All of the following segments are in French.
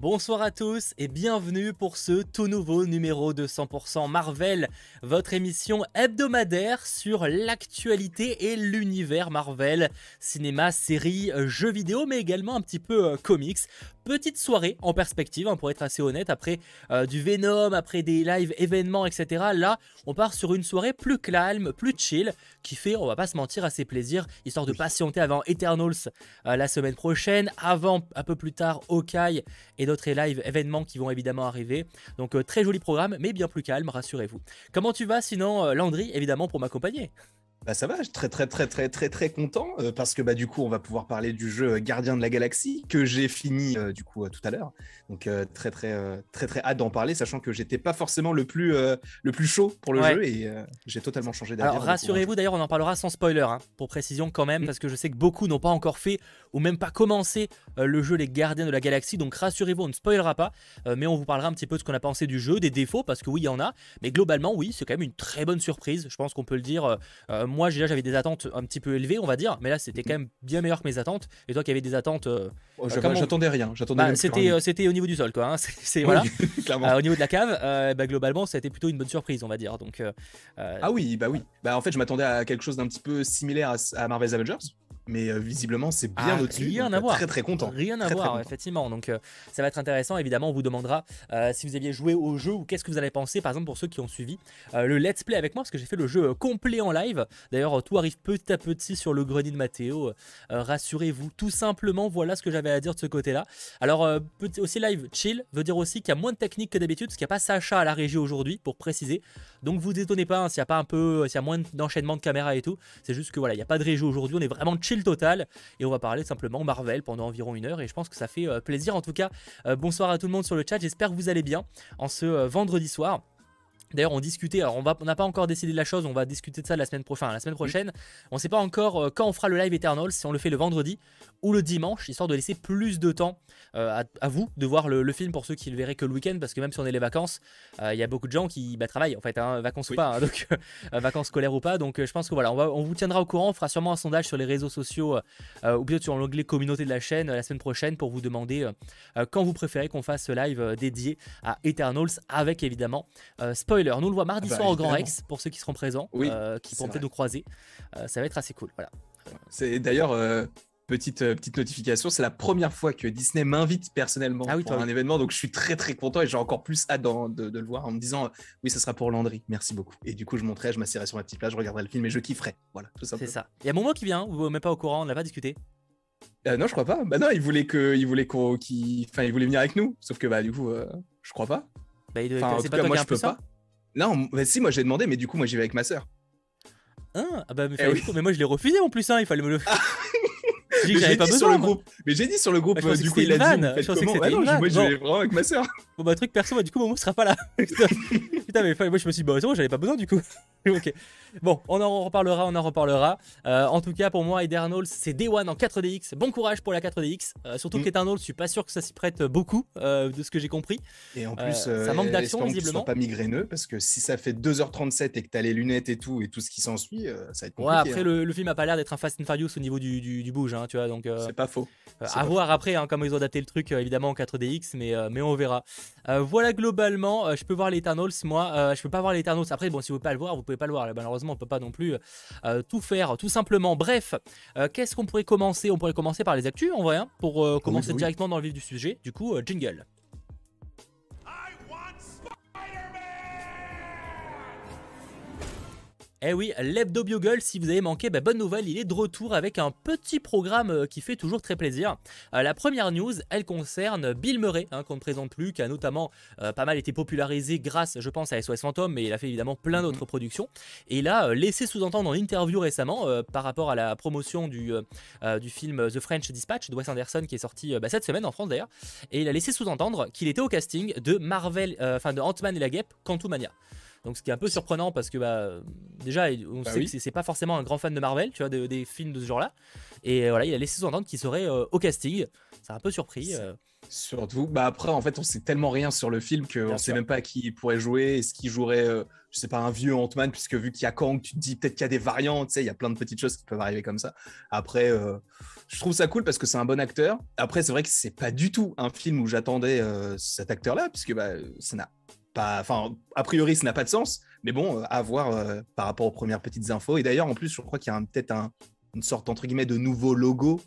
Bonsoir à tous et bienvenue pour ce tout nouveau numéro de 100% Marvel, votre émission hebdomadaire sur l'actualité et l'univers Marvel, cinéma, séries, jeux vidéo, mais également un petit peu euh, comics. Petite soirée en perspective, hein, pour être assez honnête, après euh, du Venom, après des live événements, etc. Là, on part sur une soirée plus calme, plus chill, qui fait, on va pas se mentir, assez plaisir, histoire de patienter avant Eternals euh, la semaine prochaine, avant un peu plus tard Hawkeye et d'autres live événements qui vont évidemment arriver. Donc euh, très joli programme, mais bien plus calme, rassurez-vous. Comment tu vas sinon, Landry, évidemment, pour m'accompagner? Bah ça va, je suis très très très très très très content euh, parce que bah du coup on va pouvoir parler du jeu Gardien de la Galaxie que j'ai fini du coup tout à l'heure. Donc très très très très hâte d'en parler sachant que j'étais pas forcément le plus le plus chaud pour le jeu et j'ai totalement changé d'avis. Alors rassurez-vous d'ailleurs on en parlera sans spoiler hein, pour précision quand même mm. parce que je sais que beaucoup n'ont pas encore fait ou même pas commencé le jeu Les Gardiens de la Galaxie donc rassurez-vous on ne spoilera pas mais on vous parlera un petit peu de ce qu'on a pensé du jeu, des défauts parce que oui il y en a mais globalement oui c'est quand même une très bonne surprise je pense qu'on peut le dire moi déjà j'avais des attentes un petit peu élevées, on va dire, mais là c'était quand même bien meilleur que mes attentes. Et toi qui avais des attentes, euh, oh, euh, j'attendais rien, j'attendais. Bah, c'était euh, c'était au niveau du sol quoi. Hein. C'est voilà. au niveau de la cave, bah, globalement ça a été plutôt une bonne surprise, on va dire. Donc. ah oui, bah oui. Bah en fait je m'attendais à quelque chose d'un petit peu similaire à Marvel's Avengers mais euh, visiblement c'est bien ah, au-dessus. Rien à voir. Très très content. Rien à voir, effectivement. Donc euh, ça va être intéressant. Évidemment, on vous demandera euh, si vous aviez joué au jeu ou qu'est-ce que vous avez pensé, par exemple pour ceux qui ont suivi le let's play avec moi, parce que j'ai fait le jeu complet en live. D'ailleurs, tout arrive petit à petit sur le grenier de Mathéo. Rassurez-vous, tout simplement, voilà ce que j'avais à dire de ce côté-là. Alors, aussi live chill veut dire aussi qu'il y a moins de technique que d'habitude, parce qu'il n'y a pas Sacha à la régie aujourd'hui, pour préciser. Donc vous détonnez pas hein, s'il n'y a pas un peu, s'il y a moins d'enchaînement de caméra et tout. C'est juste que voilà, il n'y a pas de régie aujourd'hui, on est vraiment chill total et on va parler simplement Marvel pendant environ une heure et je pense que ça fait euh, plaisir en tout cas. Euh, bonsoir à tout le monde sur le chat, j'espère que vous allez bien en ce euh, vendredi soir. D'ailleurs, on discutait, alors on n'a pas encore décidé de la chose, on va discuter de ça la semaine prochaine. La semaine prochaine, on ne sait pas encore quand on fera le live Eternal, si on le fait le vendredi ou le dimanche, histoire de laisser plus de temps euh, à, vous de voir le, film pour ceux qui le verraient que le week-end, parce que même si on est les vacances, euh, il y a beaucoup de gens qui bah, travaillent en fait, hein, vacances ou pas, hein, donc euh, vacances scolaires ou pas. Donc je pense que voilà, on, va, on vous tiendra au courant, on fera sûrement un sondage sur les réseaux sociaux ou peut-être sur l'onglet communauté de la chaîne la semaine prochaine pour vous demander quand vous préférez qu'on fasse ce live dédié à Eternals avec évidemment spoiler. Nous le voit mardi ah bah, soir au Grand Rex pour ceux qui seront présents, qui pourront peut-être nous croiser. ça va être assez cool. Voilà. C'est d'ailleurs petite, euh, petite notification, c'est la première fois que Disney m'invite personnellement ah pour un événement, donc je suis très très content et j'ai encore plus hâte de, le voir en me disant oui, ça sera pour Landry, merci beaucoup. Et du coup, je monterai, je m'assirai sur ma petite plage, je regarderai le film et je kifferai. Voilà, tout C'est ça. Il y a Momo qui vient, vous même pas au courant, on n'a pas discuté? Euh, non, je crois pas. Bah non, il voulait que, il voulait qu'on, enfin, il voulait venir avec nous, sauf que bah du coup, euh, je crois pas. Bah, il enfin, pas moi je peux pas. Non, si, moi j'ai demandé, mais du coup, moi j'y vais avec ma sœur. Ah, bah, mais, eh mais moi je l'ai refusé en plus, hein, il fallait me le. J'ai j'avais pas besoin. Sur le groupe. Mais j'ai dit sur le groupe, bah, du coup, il a dit. Je pensais que c'était Moi, je vais vraiment avec ma soeur. Bon, bah, truc perso, bah, du coup, Momo sera pas là. Putain, mais moi, je me suis dit, bah, c'est bon, j'avais pas besoin, du coup. ok. Bon, on en reparlera, on en reparlera. Euh, en tout cas, pour moi, Eternals, c'est Day One en 4DX. Bon courage pour la 4DX. Euh, surtout mm. qu'Eternals, je suis pas sûr que ça s'y prête beaucoup, euh, de ce que j'ai compris. Et en plus, ça manque d'action, visiblement. pas migraineux, parce que si ça fait 2h37 et que t'as les lunettes et tout, et tout ce qui s'ensuit, ça va être compliqué. Ouais, après, hein. le, film a pas l'air d'être un Fast and Furious au niveau du, du, bouge, hein, tu vois. Donc, c'est pas faux. à voir après, hein, comment ils ont adapté le truc, évidemment, en 4DX, mais, mais on verra. Voilà, globalement, je peux voir les Eternals, moi. je peux pas voir les Eternals. Après, bon, si vous pouvez pas le voir, vous pouvez pas le voir. malheureusement, on peut pas non plus euh, tout faire, tout simplement. Bref, euh, qu'est-ce qu'on pourrait commencer? On pourrait commencer par les actus en vrai, hein, pour euh, commencer directement dans le vif du sujet. Du coup, jingle. Eh oui, l'Hebdo Bugle, si vous avez manqué, bah, bonne nouvelle, il est de retour avec un petit programme euh, qui fait toujours très plaisir. Euh, la première news, elle concerne Bill Murray, hein, qu'on ne présente plus, qui a notamment euh, pas mal été popularisé grâce, je pense, à SOS Phantom, mais il a fait évidemment plein d'autres mhm. productions. Et il a laissé sous-entendre en interview récemment, par rapport à la promotion du, du film The French Dispatch de Wes Anderson, qui est sorti bah, cette semaine en France d'ailleurs, et il a laissé sous-entendre qu'il était au casting de Marvel, enfin de Ant-Man et la Guêpe, Quantumania. Donc ce qui est un peu surprenant parce que bah, déjà on bah sait que c'est pas forcément un grand fan de Marvel, tu vois, des films de ce genre-là. Et voilà, il a laissé sous-entendre qu'il serait euh, au casting. a un peu surpris. Surtout, bah après, en fait, on sait tellement rien sur le film qu'on sait même pas qui pourrait jouer. Est-ce qu'il jouerait, je sais pas, un vieux Ant-Man, puisque vu qu'il y a Kang, tu te dis peut-être qu'il y a des variantes, tu sais, il y a plein de petites choses qui peuvent arriver comme ça. Après, je trouve ça cool parce que c'est un bon acteur. Après, c'est vrai que c'est pas du tout un film où j'attendais cet acteur-là, puisque bah, ça n'a pas, enfin, a priori, ça n'a pas de sens. Mais bon, à voir par rapport aux premières petites infos. Et d'ailleurs, en plus, je crois qu'il y a peut-être un, une sorte entre guillemets de nouveau logo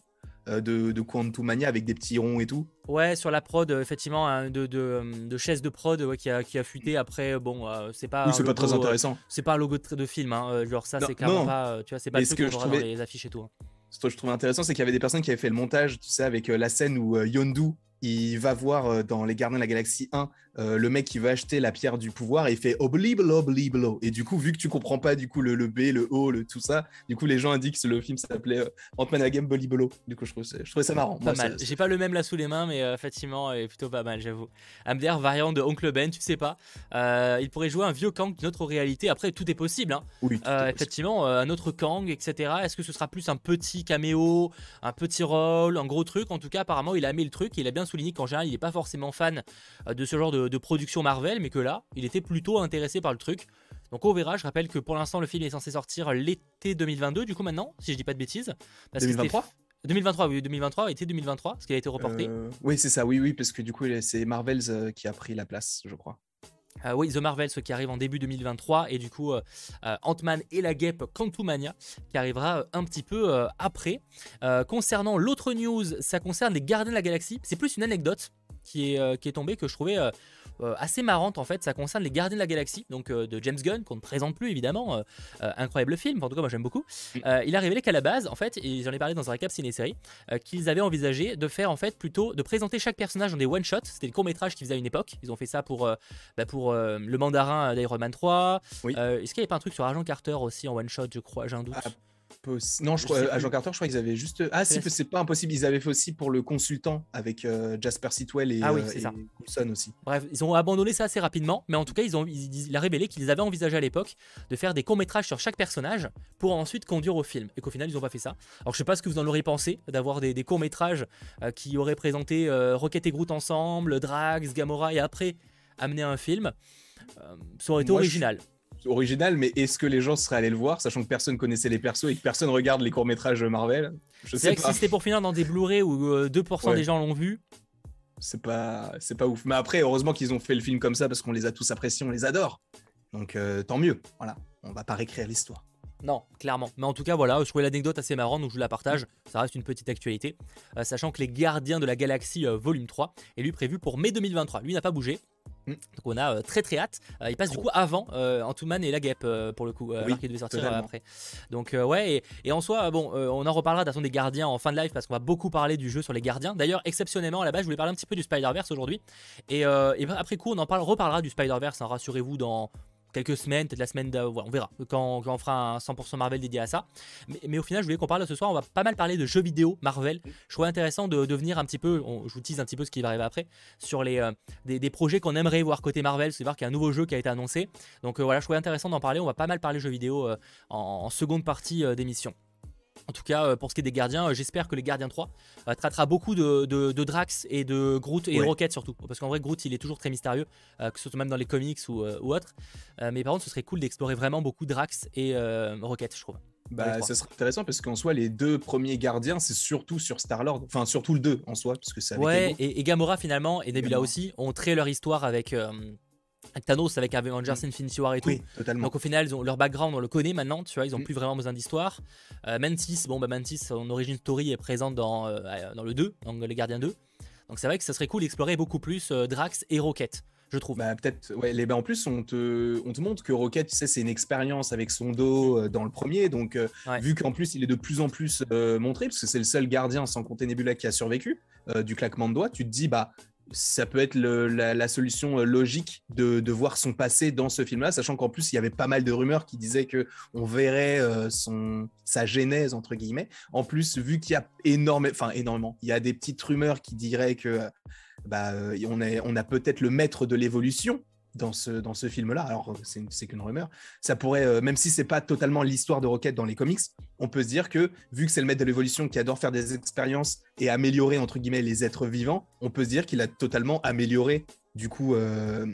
euh, de, de Quantum Mania avec des petits ronds et tout. Ouais, sur la prod, effectivement, hein, de, de, de, chaise de prod qui, a, qui a fuité. Après, bon, euh, c'est pas. Oui, c'est pas très intéressant. c'est pas un logo de, de film, hein, genre ça, c'est carrément pas. Tu vois, c'est pas ce que je trouvais... dans les affiches et tout. Hein. Ce que je trouvais intéressant, c'est qu'il y avait des personnes qui avaient fait le montage, tu sais, avec euh, la scène où Yondu il va voir dans Les Gardiens de la Galaxie 1 euh, le mec qui veut acheter la pierre du pouvoir et il fait obliblo obliblo et du coup vu que tu comprends pas du coup le, le B le O le tout ça du coup les gens indiquent que le film s'appelait euh, Ant-Man Game Bolibolo. Du coup je trouvais, ça marrant. Pas mal. j'ai pas le même là sous les mains mais euh, effectivement est plutôt pas mal j'avoue. Amder variant de Oncle Ben tu sais pas. Il pourrait jouer un vieux Kang d'une autre réalité. Après tout est possible hein. oui, effectivement un autre Kang etc est-ce que ce sera plus un petit caméo un petit rôle un gros truc? En tout cas apparemment il a aimé le truc. Il a bien souligné qu'en général il est pas forcément fan de ce genre de de, production Marvel, mais que là, il était plutôt intéressé par le truc. Donc on verra, je rappelle que pour l'instant le film est censé sortir l'été 2022, du coup maintenant, si je dis pas de bêtises. 2023 2023, oui, 2023, été 2023, ce qui a été reporté. Euh, oui, c'est ça, oui, oui, parce que du coup, c'est Marvels euh, qui a pris la place, je crois. Euh, oui, The Marvels qui arrive en début 2023 et du coup Ant-Man et la guêpe Quantumania qui arrivera un petit peu après. concernant l'autre news, ça concerne les Gardiens de la Galaxie. C'est plus une anecdote qui est tombée que je trouvais euh, assez marrante en fait. Ça concerne les Gardiens de la Galaxie, donc euh, de James Gunn, qu'on ne présente plus évidemment. Euh, incroyable film, en tout cas moi j'aime beaucoup. il a révélé qu'à la base, en fait, et j'en ai parlé dans un récap ciné-série, qu'ils avaient envisagé de faire en fait plutôt de présenter chaque personnage dans des one-shots. C'était le court-métrage qu'ils faisaient à une époque. Ils ont fait ça pour, bah, pour le mandarin d'Iron Man 3. Est-ce qu'il n'y avait pas un truc sur Agent Carter aussi en one-shot, je crois J'ai un doute. Ah, non, je, crois, Agent Carter, je crois qu'ils avaient juste. Ah, si, c'est pas impossible. Ils avaient fait aussi pour le consultant avec euh, Jasper Sitwell et, ah euh, aussi. Bref, ils ont abandonné ça assez rapidement, mais en tout cas, ils ont, il a révélé qu'ils avaient envisagé à l'époque de faire des courts-métrages sur chaque personnage pour ensuite conduire au film. Et qu'au final, ils n'ont pas fait ça. Alors, je sais pas ce que vous en aurez pensé d'avoir des, courts-métrages euh, qui auraient présenté Rocket et Groot ensemble, Drax, Gamora et après amener un film. ça aurait été original original, mais est-ce que les gens seraient allés le voir, sachant que personne connaissait les persos et que personne regarde les courts-métrages Marvel? Je sais que si c'était pour finir dans des Blu-ray où 2% euh, des gens l'ont vu. C'est pas, c'est pas ouf. Mais après, heureusement qu'ils ont fait le film comme ça parce qu'on les a tous appréciés, on les adore. Donc euh, tant mieux. Voilà, on va pas réécrire l'histoire. Non, clairement. Mais en tout cas, voilà, je trouvais l'anecdote assez marrante, donc je vous la partage. Ça reste une petite actualité. Euh, sachant que les Gardiens de la Galaxie volume 3 est lui prévu pour mai 2023. Lui n'a pas bougé. Mm. Donc on a euh, très très hâte. Euh, il passe du coup avant euh, Ant-Man et la guêpe pour le coup, oui, qui devait sortir après. Donc ouais, et, en soi, bon, on en reparlera d'Attente des Gardiens en fin de live parce qu'on va beaucoup parler du jeu sur les Gardiens. D'ailleurs, exceptionnellement à la base, je voulais parler un petit peu du Spider-Verse aujourd'hui. Et, après coup, on en parle, reparlera du Spider-Verse, hein, rassurez-vous, dans quelques semaines, peut-être la semaine on verra quand, on fera un 100% Marvel dédié à ça. Mais, au final, je voulais qu'on parle ce soir, on va pas mal parler de jeux vidéo Marvel. Je trouvais intéressant de, devenir un petit peu, je vous tease un petit peu ce qui va arriver après, sur les, euh, des, projets qu'on aimerait voir côté Marvel, c'est voir qu'il y a un nouveau jeu qui a été annoncé. Donc euh, voilà, je trouvais intéressant d'en parler, on va pas mal parler jeux vidéo euh, en, seconde partie d'émission. En tout cas, pour ce qui est des gardiens, j'espère que les gardiens 3 traitera beaucoup de, Drax et de Groot et Rocket surtout. Parce qu'en vrai, Groot, il est toujours très mystérieux, que ce soit même dans les comics ou, ou autre. mais par contre, ce serait cool d'explorer vraiment beaucoup Drax et Rocket, je trouve. Bah, ça serait intéressant parce qu'en soi, les deux premiers gardiens, c'est surtout sur Star-Lord. Enfin, surtout le 2 en soi, parce que c'est Ouais, et, Gamora finalement, et Nebula aussi, ont créé leur histoire avec. Thanos avec Avengers mm. Infinity War et tout. Oui, totalement. Donc au final, ils ont, leur background, on le connaît maintenant, tu vois, ils ont mm. plus vraiment besoin d'histoire. Euh, Mantis, bon bah Mantis, son origin story est présente dans, euh, dans le 2, dans Les Gardiens 2. Donc c'est vrai que ça serait cool d'explorer beaucoup plus euh, Drax et Rocket je trouve. Bah, peut-être, ouais, les, bah, en plus, on te, on te montre que Rocket, tu sais, c'est une expérience avec son dos dans le premier. Donc, vu qu'en plus, il est de plus en plus montré, parce que c'est le seul gardien, sans compter Nebula, qui a survécu du claquement de doigts, tu te dis, bah, ça peut être la, solution euh, logique de, voir son passé dans ce film-là, sachant qu'en plus il y avait pas mal de rumeurs qui disaient que on verrait euh, sa genèse entre guillemets. En plus, vu qu'il y a énormément, enfin énormément, il y a des petites rumeurs qui diraient que bah, euh, on, est, on a peut-être le maître de l'évolution dans ce, dans ce film-là, alors c'est qu'une rumeur, ça pourrait, euh, même si c'est pas totalement l'histoire de Rocket dans les comics, on peut se dire que vu que c'est le maître de l'évolution qui adore faire des expériences et améliorer entre guillemets les êtres vivants, on peut se dire qu'il a totalement amélioré du coup euh,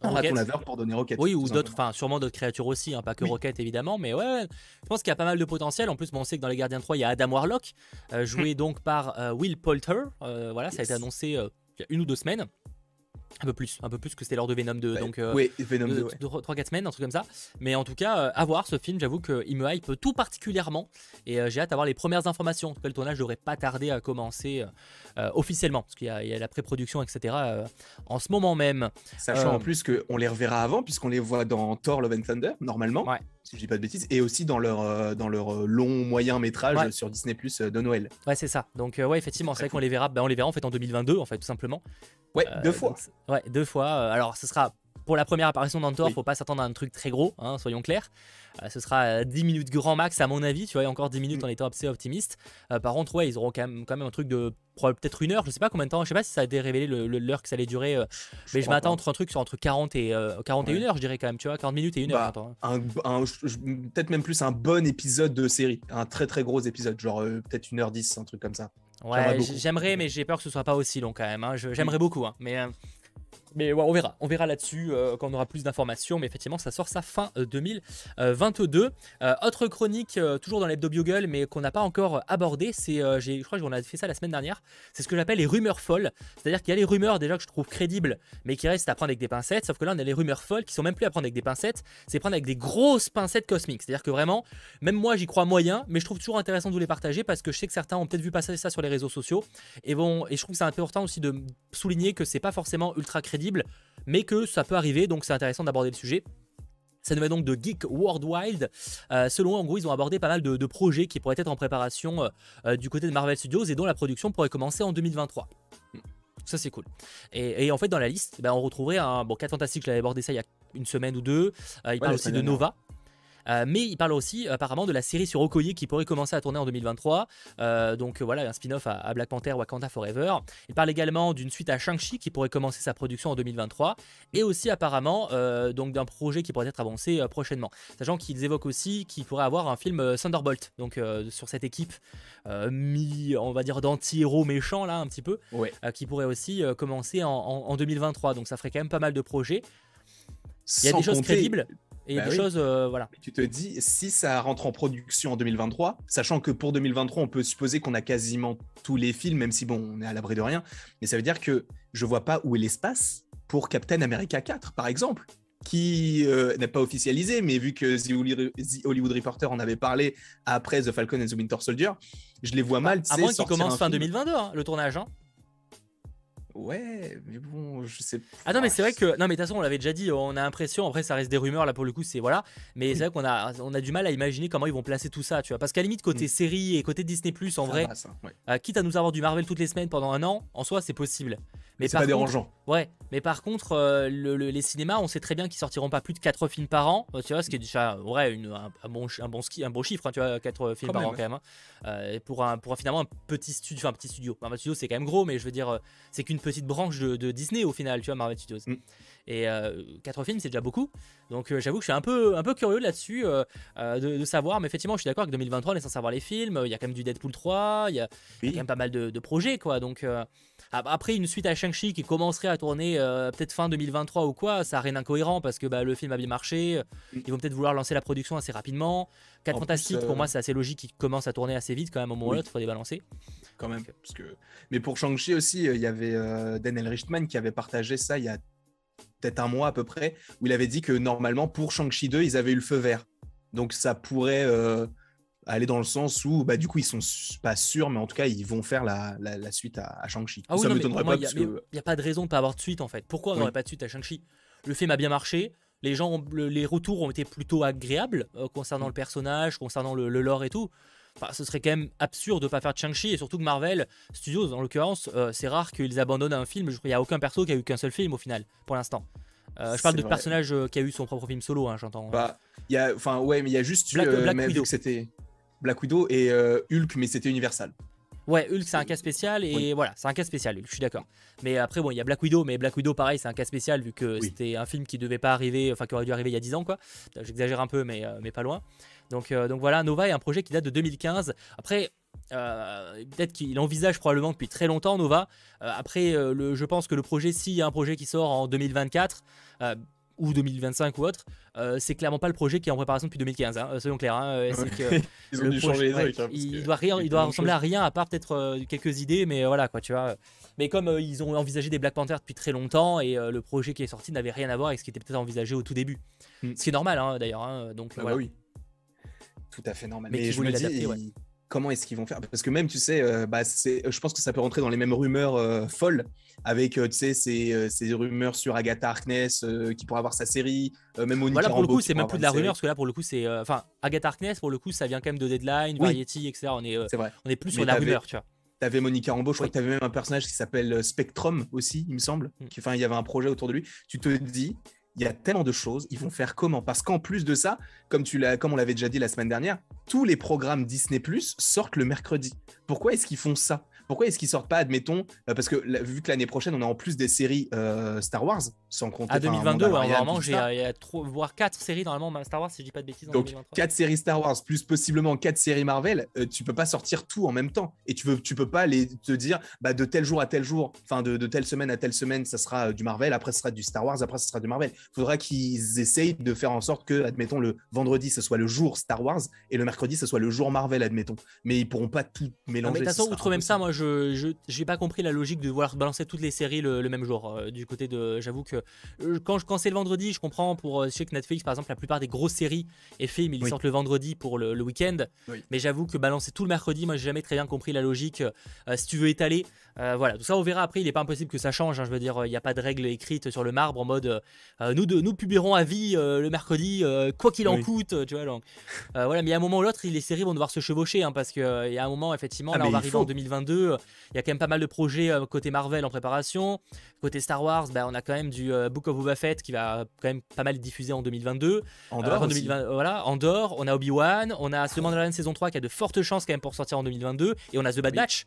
un raton laveur pour donner Rocket. Oui, ou d'autres, enfin sûrement d'autres créatures aussi, hein, pas que Rocket évidemment, mais ouais, je pense qu'il y a pas mal de potentiel. En plus, bon, on sait que dans les Gardiens 3, il y a Adam Warlock, euh, joué donc par Will Poulter. voilà, ça a été annoncé il y a une ou deux semaines. Un peu plus, un peu plus que c'était lors de Venom 2. donc, euh, oui, Venom 2. 3-4 semaines, un truc comme ça. Mais en tout cas, euh, à voir ce film, j'avoue qu'il me hype tout particulièrement. Et euh, j'ai hâte d'avoir les premières informations. En tout cas, le tournage devrait pas tarder à commencer officiellement. Parce qu'il y, a la pré-production, etc. en ce moment même. Sachant en plus qu'on les reverra avant, puisqu'on les voit dans Thor Love and Thunder, normalement. Ouais si je dis pas de bêtises, et aussi dans leur, euh, dans leur euh, long moyen métrage sur Disney Plus euh, de Noël. Ouais, c'est ça. Donc, ouais, effectivement, c'est vrai qu'on les verra. Ben, on les verra en fait en 2022, en fait, tout simplement. Ouais, deux fois. ouais, deux fois. Alors, ce sera pour la première apparition d'Antor, faut pas s'attendre à un truc très gros, hein, soyons clairs. Euh, ce sera 10 minutes grand max à mon avis, tu vois, encore 10 minutes mm. en étant assez optimiste. Euh, par contre, ouais, ils auront quand même, quand même un truc de peut-être une heure, je sais pas combien de temps, je sais pas si ça a été révélé l'heure que ça allait durer, euh, mais je m'attends entre un truc sur entre 40 et 41 heures, je dirais quand même, tu vois, 40 minutes et une heure. Bah, hein. peut-être même plus un bon épisode de série, un très très gros épisode, genre peut-être une heure 10, un truc comme ça. Ouais, j'aimerais, mais j'ai peur que ce soit pas aussi long quand même. Hein. J'aimerais beaucoup, hein. mais mais on verra, on verra là-dessus euh, quand on aura plus d'informations. Mais effectivement, ça sort sa fin 2022. Euh, euh, autre chronique, toujours dans l'hebdo Bugle, mais qu'on n'a pas encore abordé, c'est, je crois qu'on a fait ça la semaine dernière. C'est ce que j'appelle les rumeurs folles. C'est-à-dire qu'il y a les rumeurs déjà que je trouve crédibles, mais qui restent à prendre avec des pincettes. Sauf que là, on a les rumeurs folles qui sont même plus à prendre avec des pincettes, c'est prendre avec des grosses pincettes cosmiques. C'est-à-dire que vraiment, même moi, j'y crois moyen, mais je trouve toujours intéressant de vous les partager parce que je sais que certains ont peut-être vu passer ça sur les réseaux sociaux. Et bon, et je trouve que c'est important aussi de souligner que c'est pas forcément ultra crédible mais que ça peut arriver, donc c'est intéressant d'aborder le sujet. Ça nous met donc de Geek Worldwide. Euh, selon eux, en gros, ils ont abordé pas mal de, projets qui pourraient être en préparation euh, euh, du côté de Marvel Studios et dont la production pourrait commencer en 2023. Ça, c'est cool. Et, en fait, dans la liste, ben, on retrouverait un. Bon, 4 Fantastiques, je l'avais abordé ça il y a une semaine ou deux. il parle aussi de Nova. Euh, mais il parle aussi apparemment de la série sur Okoye qui pourrait commencer à tourner en 2023. Euh, donc voilà, un spin-off à, Black Panther Wakanda Forever. Il parle également d'une suite à Shang-Chi qui pourrait commencer sa production en 2023. Et aussi apparemment euh, donc d'un projet qui pourrait être avancé prochainement. Sachant qu'ils évoquent aussi qu'il pourrait avoir un film Thunderbolt, donc sur cette équipe mi, on va dire d'anti-héros méchants là un petit peu, qui pourrait aussi commencer en, 2023. Donc ça ferait quand même pas mal de projets. Il y a des choses crédibles. Et bah des choses, euh, voilà. tu te dis, si ça rentre en production en 2023, sachant que pour 2023, on peut supposer qu'on a quasiment tous les films, même si bon, on est à l'abri de rien, mais ça veut dire que je vois pas où est l'espace pour Captain America 4, par exemple, qui euh, n'est pas officialisé, mais vu que The Hollywood Reporter en avait parlé après The Falcon and the Winter Soldier, je les vois mal. À moins qu'il commence fin 2022, hein, le tournage. Hein. Ouais, mais bon, je sais. Ah non, mais c'est vrai que. Non, mais de toute façon, on l'avait déjà dit, on a l'impression, après, ça reste des rumeurs, là, pour le coup, c'est voilà. Mais c'est vrai qu'on a, on a du mal à imaginer comment ils vont placer tout ça, tu vois. Parce qu'à limite, côté mm. série et côté Disney, en vrai, euh, quitte à nous avoir du Marvel toutes les semaines pendant un an, en soi, c'est possible. Mais c'est pas dérangeant. Ouais, mais par contre, euh, les cinémas, on sait très bien qu'ils sortiront pas plus de 4 films par an, euh, tu vois, ce qui est déjà ouais, une, un, bon, un, bon ski, un bon chiffre, hein, tu vois, 4 films par an quand même. Hein. pour, un, pour finalement un petit studio, enfin un petit studio. Marvel Studios, c'est quand même gros, mais je veux dire, c'est qu'une petite branche de Disney au final, tu vois, Marvel Studios. Mm. Et 4 euh, films, c'est déjà beaucoup. Donc euh, j'avoue que je suis un peu, un peu curieux là-dessus euh, de, savoir. Mais effectivement, je suis d'accord que 2023, on est censé avoir les films. Il y a quand même du Deadpool 3, il y a, quand même pas mal de, projets, quoi. Donc après, une suite à Shang-Chi qui commencerait à tourner peut-être fin 2023 ou quoi, ça n'a rien d'incohérent parce que bah, le film a bien marché. Ils vont peut-être vouloir lancer la production assez rapidement. 4 Fantastiques, pour moi, c'est assez logique qu'ils commencent à tourner assez vite quand même au moment où l'autre, il faut les balancer. Quand même. Parce que... Mais pour Shang-Chi aussi, il y avait Daniel Richtman qui avait partagé ça il y a peut-être un mois à peu près, où il avait dit que normalement pour Shang-Chi 2, ils avaient eu le feu vert. Donc ça pourrait euh, aller dans le sens où bah, du coup ils sont pas sûrs, mais en tout cas ils vont faire la, suite à, Shang-Chi. Ah ça m'étonnerait pas. Il n'y a, pas de raison de ne pas avoir de suite en fait. Pourquoi on n'aurait pas de suite à Shang-Chi? Le film a bien marché. Les gens, les retours ont été plutôt agréables euh, concernant le personnage, concernant le, le lore et tout ce serait quand même absurde de pas faire de Shang-Chi et surtout que Marvel Studios, en l'occurrence, euh, c'est rare qu'ils abandonnent un film. Il n'y a aucun perso qui a eu qu'un seul film au final, pour l'instant. Euh, je parle de personnage euh, qui a eu son propre film solo, hein, j'entends. Bah, y a, enfin, ouais, mais il y a juste Black, Black Widow. c'était Black Widow et Hulk, mais c'était Universal. Ouais, Hulk c'est un cas spécial et voilà, c'est un cas spécial, Hulk, je suis d'accord. Mais après, bon, il y a Black Widow, mais Black Widow, pareil, c'est un cas spécial vu que c'était un film qui devait pas arriver, enfin qui aurait dû arriver il y a 10 ans, quoi. J'exagère un peu, mais, euh, mais pas loin. Donc, euh, donc voilà, Nova est un projet qui date de 2015. Après, euh, peut-être qu'il envisage probablement depuis très longtemps Nova. après, le, je pense que le projet, s'il y a un projet qui sort en 2024, ou 2025 ou autre, euh, c'est clairement pas le projet qui est en préparation depuis 2015. Hein, soyons clairs. Hein, euh, que Ils ont dû changer les trucs. il, doit rien, il doit ressembler à rien à part peut-être euh, quelques idées, mais voilà quoi, tu vois. Mais comme ils ont envisagé des Black Panther depuis très longtemps et le projet qui est sorti n'avait rien à voir avec ce qui était peut-être envisagé au tout début. Hmm. Ce qui est normal hein, d'ailleurs. Hein, donc ah bah oui. Tout à fait normal. Mais, je me dis, comment est-ce qu'ils vont faire? Parce que même, tu sais, euh, bah, je pense que ça peut rentrer dans les mêmes rumeurs euh, folles, avec, euh, tu sais, ces, ces, rumeurs sur Agatha Harkness qui pourrait avoir sa série, même Monica Voilà, pour le coup, c'est même plus de la rumeur, parce que là, pour le coup, c'est... Enfin, Agatha Harkness, pour le coup, ça vient quand même de Deadline, Variety, etc. On est, vrai. on est plus sur la rumeur, tu vois. T'avais Monica Rambeau, je crois que t'avais même un personnage qui s'appelle Spectrum aussi, il me semble. Hmm. Enfin, il y avait un projet autour de lui. Tu te dis, il y a tellement de choses, ils vont faire comment? Parce qu'en plus de ça, comme, tu comme on l'avait déjà dit la semaine dernière, tous les programmes Disney Plus sortent le mercredi. Pourquoi est-ce qu'ils font ça? Pourquoi est-ce qu'ils sortent pas, admettons, euh, parce que vu que l'année prochaine, on a en plus des séries euh, Star Wars, sans compter. À 2022, vraiment, il y a voire 4 séries normalement Star Wars, si je dis pas de bêtises. Donc 4 séries Star Wars, plus possiblement 4 séries Marvel, euh, tu peux pas sortir tout en même temps. Et tu, veux, tu peux pas les, te dire, bah, de tel jour à tel jour, enfin de, de, telle semaine à telle semaine, ça sera du Marvel, après ce sera du Star Wars, après ce sera du Marvel. Il faudra qu'ils essayent de faire en sorte que, admettons, le vendredi, ce soit le jour Star Wars et le mercredi, ce soit le jour Marvel, admettons. Mais ils pourront pas tout mélanger. de toute façon, outre même ça, moi, je, j'ai pas compris la logique de vouloir balancer toutes les séries le, même jour. Euh, du côté de, j'avoue que euh, quand, quand c'est le vendredi, je comprends pour euh, je sais que Netflix par exemple la plupart des grosses séries et films ils sortent le vendredi pour le, week-end. Mais j'avoue que balancer tout le mercredi, moi j'ai jamais très bien compris la logique. si tu veux étaler, voilà, tout ça on verra après. Il n'est pas impossible que ça change. Hein, je veux dire, il n'y a pas de règle écrite sur le marbre en mode nous de, nous publierons à vie le mercredi quoi qu'il en coûte. Tu vois donc voilà. Mais à un moment ou l'autre, les séries vont devoir se chevaucher hein, parce qu'il y a un moment effectivement ah, là on va arriver en 2022. Il y a quand même pas mal de projets euh, côté Marvel en préparation. Côté Star Wars, bah, on a quand même du euh, Book of Boba Fett qui va quand même pas mal diffuser en 2022. En dehors, 2020, voilà, Andorre, on a Obi-Wan, on a The Mandalorian saison 3 qui a de fortes chances quand même pour sortir en 2022 et on a The Bad Batch.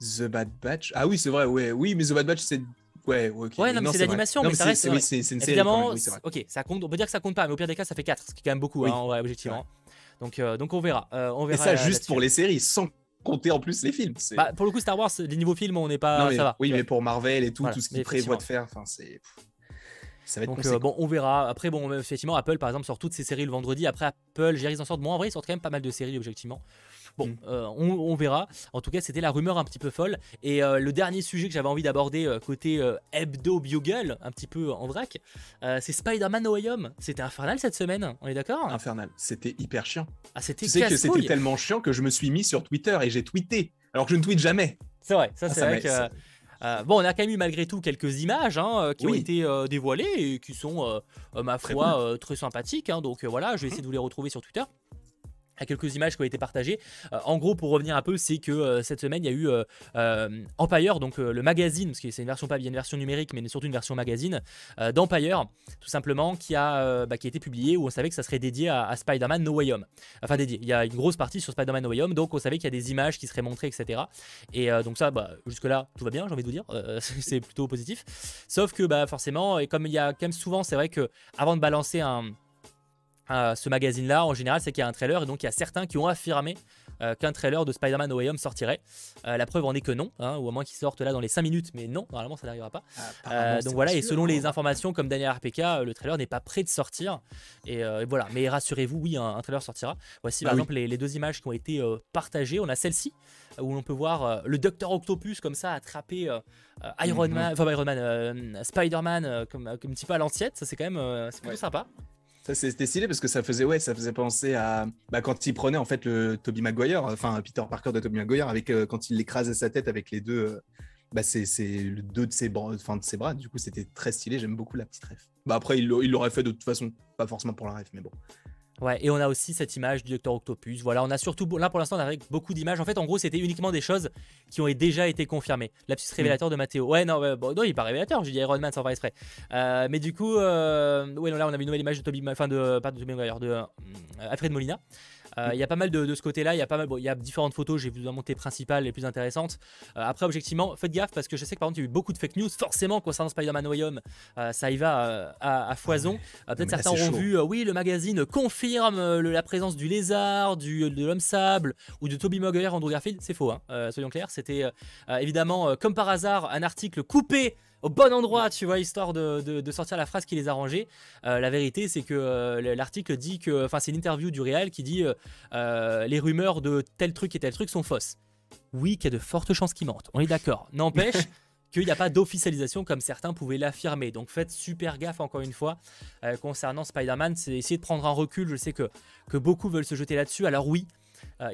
The Bad Batch Ah oui, c'est vrai, ouais. oui, mais The Bad Batch c'est Ouais. Ouais, non, mais c'est d'animation, mais, ça reste. Oui, c'est une série. Évidemment, ok, ça compte. On peut dire que ça compte pas, mais au pire des cas, ça fait 4, ce qui est quand même beaucoup, hein, ouais, objectivement. Donc, euh, donc on verra. on verra. Et ça, juste pour les séries, sans compter en plus les films. Bah, pour le coup, Star Wars, les niveaux films, on n'est pas. ça va. Oui, mais pour Marvel et tout, tout ce qu'ils prévoient de faire, enfin, c'est. Ça va être Donc, euh, bon, on verra. Après, bon, effectivement, Apple, par exemple, sort toutes ses séries le vendredi. Après, Apple, j'ai ils en sortent moins. En vrai, ils sortent quand même pas mal de séries, objectivement. Bon, mm. euh, on, verra. En tout cas, c'était la rumeur un petit peu folle. Et euh, le dernier sujet que j'avais envie d'aborder côté hebdo bugle, un petit peu en vrac, c'est Spider-Man No Way Home. C'était infernal cette semaine, on est d'accord? Infernal. C'était hyper chiant. Ah, c'était Tu sais que c'était tellement chiant que je me suis mis sur Twitter et j'ai tweeté alors que je ne tweete jamais. C'est vrai, ça ah, c'est vrai que. Euh, bon, on a quand même eu malgré tout quelques images hein, euh, qui ont été euh, dévoilées et qui sont, ma foi, très, sympathiques. Hein. donc voilà, je vais essayer de vous les retrouver sur Twitter quelques images qui ont été partagées. en gros, pour revenir un peu, c'est que cette semaine, il y a eu Empire, donc le magazine, parce que c'est une version pas une version numérique, mais surtout une version magazine d'Empire, tout simplement, qui a, bah, qui a été publié où on savait que ça serait dédié à, Spider-Man No Way Home. Enfin, dédié. Il y a une grosse partie sur Spider-Man No Way Home, donc on savait qu'il y a des images qui seraient montrées, etc. Et donc ça, bah, jusque-là, tout va bien, j'ai envie de vous dire. c'est plutôt positif. Sauf que, bah, forcément, et comme il y a quand même souvent, c'est vrai que avant de balancer un ce magazine-là, en général, c'est qu'il y a un trailer, et donc il y a certains qui ont affirmé euh, qu'un trailer de Spider-Man No Way Home sortirait. Euh, la preuve en est que non, hein, ou au moins qu'il sorte là dans les 5 minutes, mais non, normalement ça n'arrivera pas. Ah, euh, donc voilà, et selon les informations comme Daniel RPK, le trailer n'est pas prêt de sortir. Et, voilà, mais rassurez-vous, oui, un, trailer sortira. Voici bah par exemple les, deux images qui ont été partagées. On a celle-ci, où l'on peut voir le Docteur Octopus comme ça attraper Iron mhm. Man, enfin Iron Man, Spider-Man comme, un petit peu à l'ancienne. Ça c'est quand même c'est plutôt sympa. Ça c'était stylé parce que ça faisait ouais, ça faisait penser à bah, quand il prenait en fait le Toby Maguire, enfin Peter Parker de Toby Maguire avec euh, quand il écrasait sa tête avec les deux euh, bah c'est deux de ses bras, enfin de ses bras. Du coup, c'était très stylé, j'aime beaucoup la petite ref. Bah après il l'aurait fait de toute façon, pas forcément pour la ref, mais bon. Ouais, et on a aussi cette image du Docteur Octopus. Voilà, on a surtout, là pour l'instant, on a beaucoup d'images. En fait, en gros, c'était uniquement des choses qui ont déjà été confirmées. Lapsus mm. révélateur de Mathéo. Ouais, non, bon, non, il est pas révélateur, j'ai dit Iron Man sans faire exprès. Euh, mais du coup, euh, ouais, non, là, on avait une nouvelle image de Toby, enfin, de, pas de Toby de euh, Alfred Molina. Il y a pas mal de, ce côté-là, il y a pas mal, il y a différentes photos, j'ai vu la montée principale les plus intéressantes. après, objectivement, faites gaffe parce que je sais que par exemple, il y a eu beaucoup de fake news, forcément, concernant Spider-Man Way Home, ça y va à, foison. Peut-être certains auront vu, oui, le magazine confirme la présence du lézard, du, de l'homme sable ou de Toby Maguire, Andrew Garfield. C'est faux, hein, soyons clairs. C'était évidemment, comme par hasard, un article coupé au bon endroit, tu vois, histoire de, sortir la phrase qui les a rangés. Euh, la vérité, c'est que euh, l'article dit que, enfin, c'est une interview du réel qui dit euh, les rumeurs de tel truc et tel truc sont fausses. Oui, qu'il y a de fortes chances qu'ils mentent. On est d'accord. N'empêche. qu'il n'y a pas d'officialisation comme certains pouvaient l'affirmer. Donc faites super gaffe encore une fois concernant Spider-Man, c'est essayer de prendre un recul. Je sais que, que beaucoup veulent se jeter là-dessus. Alors oui,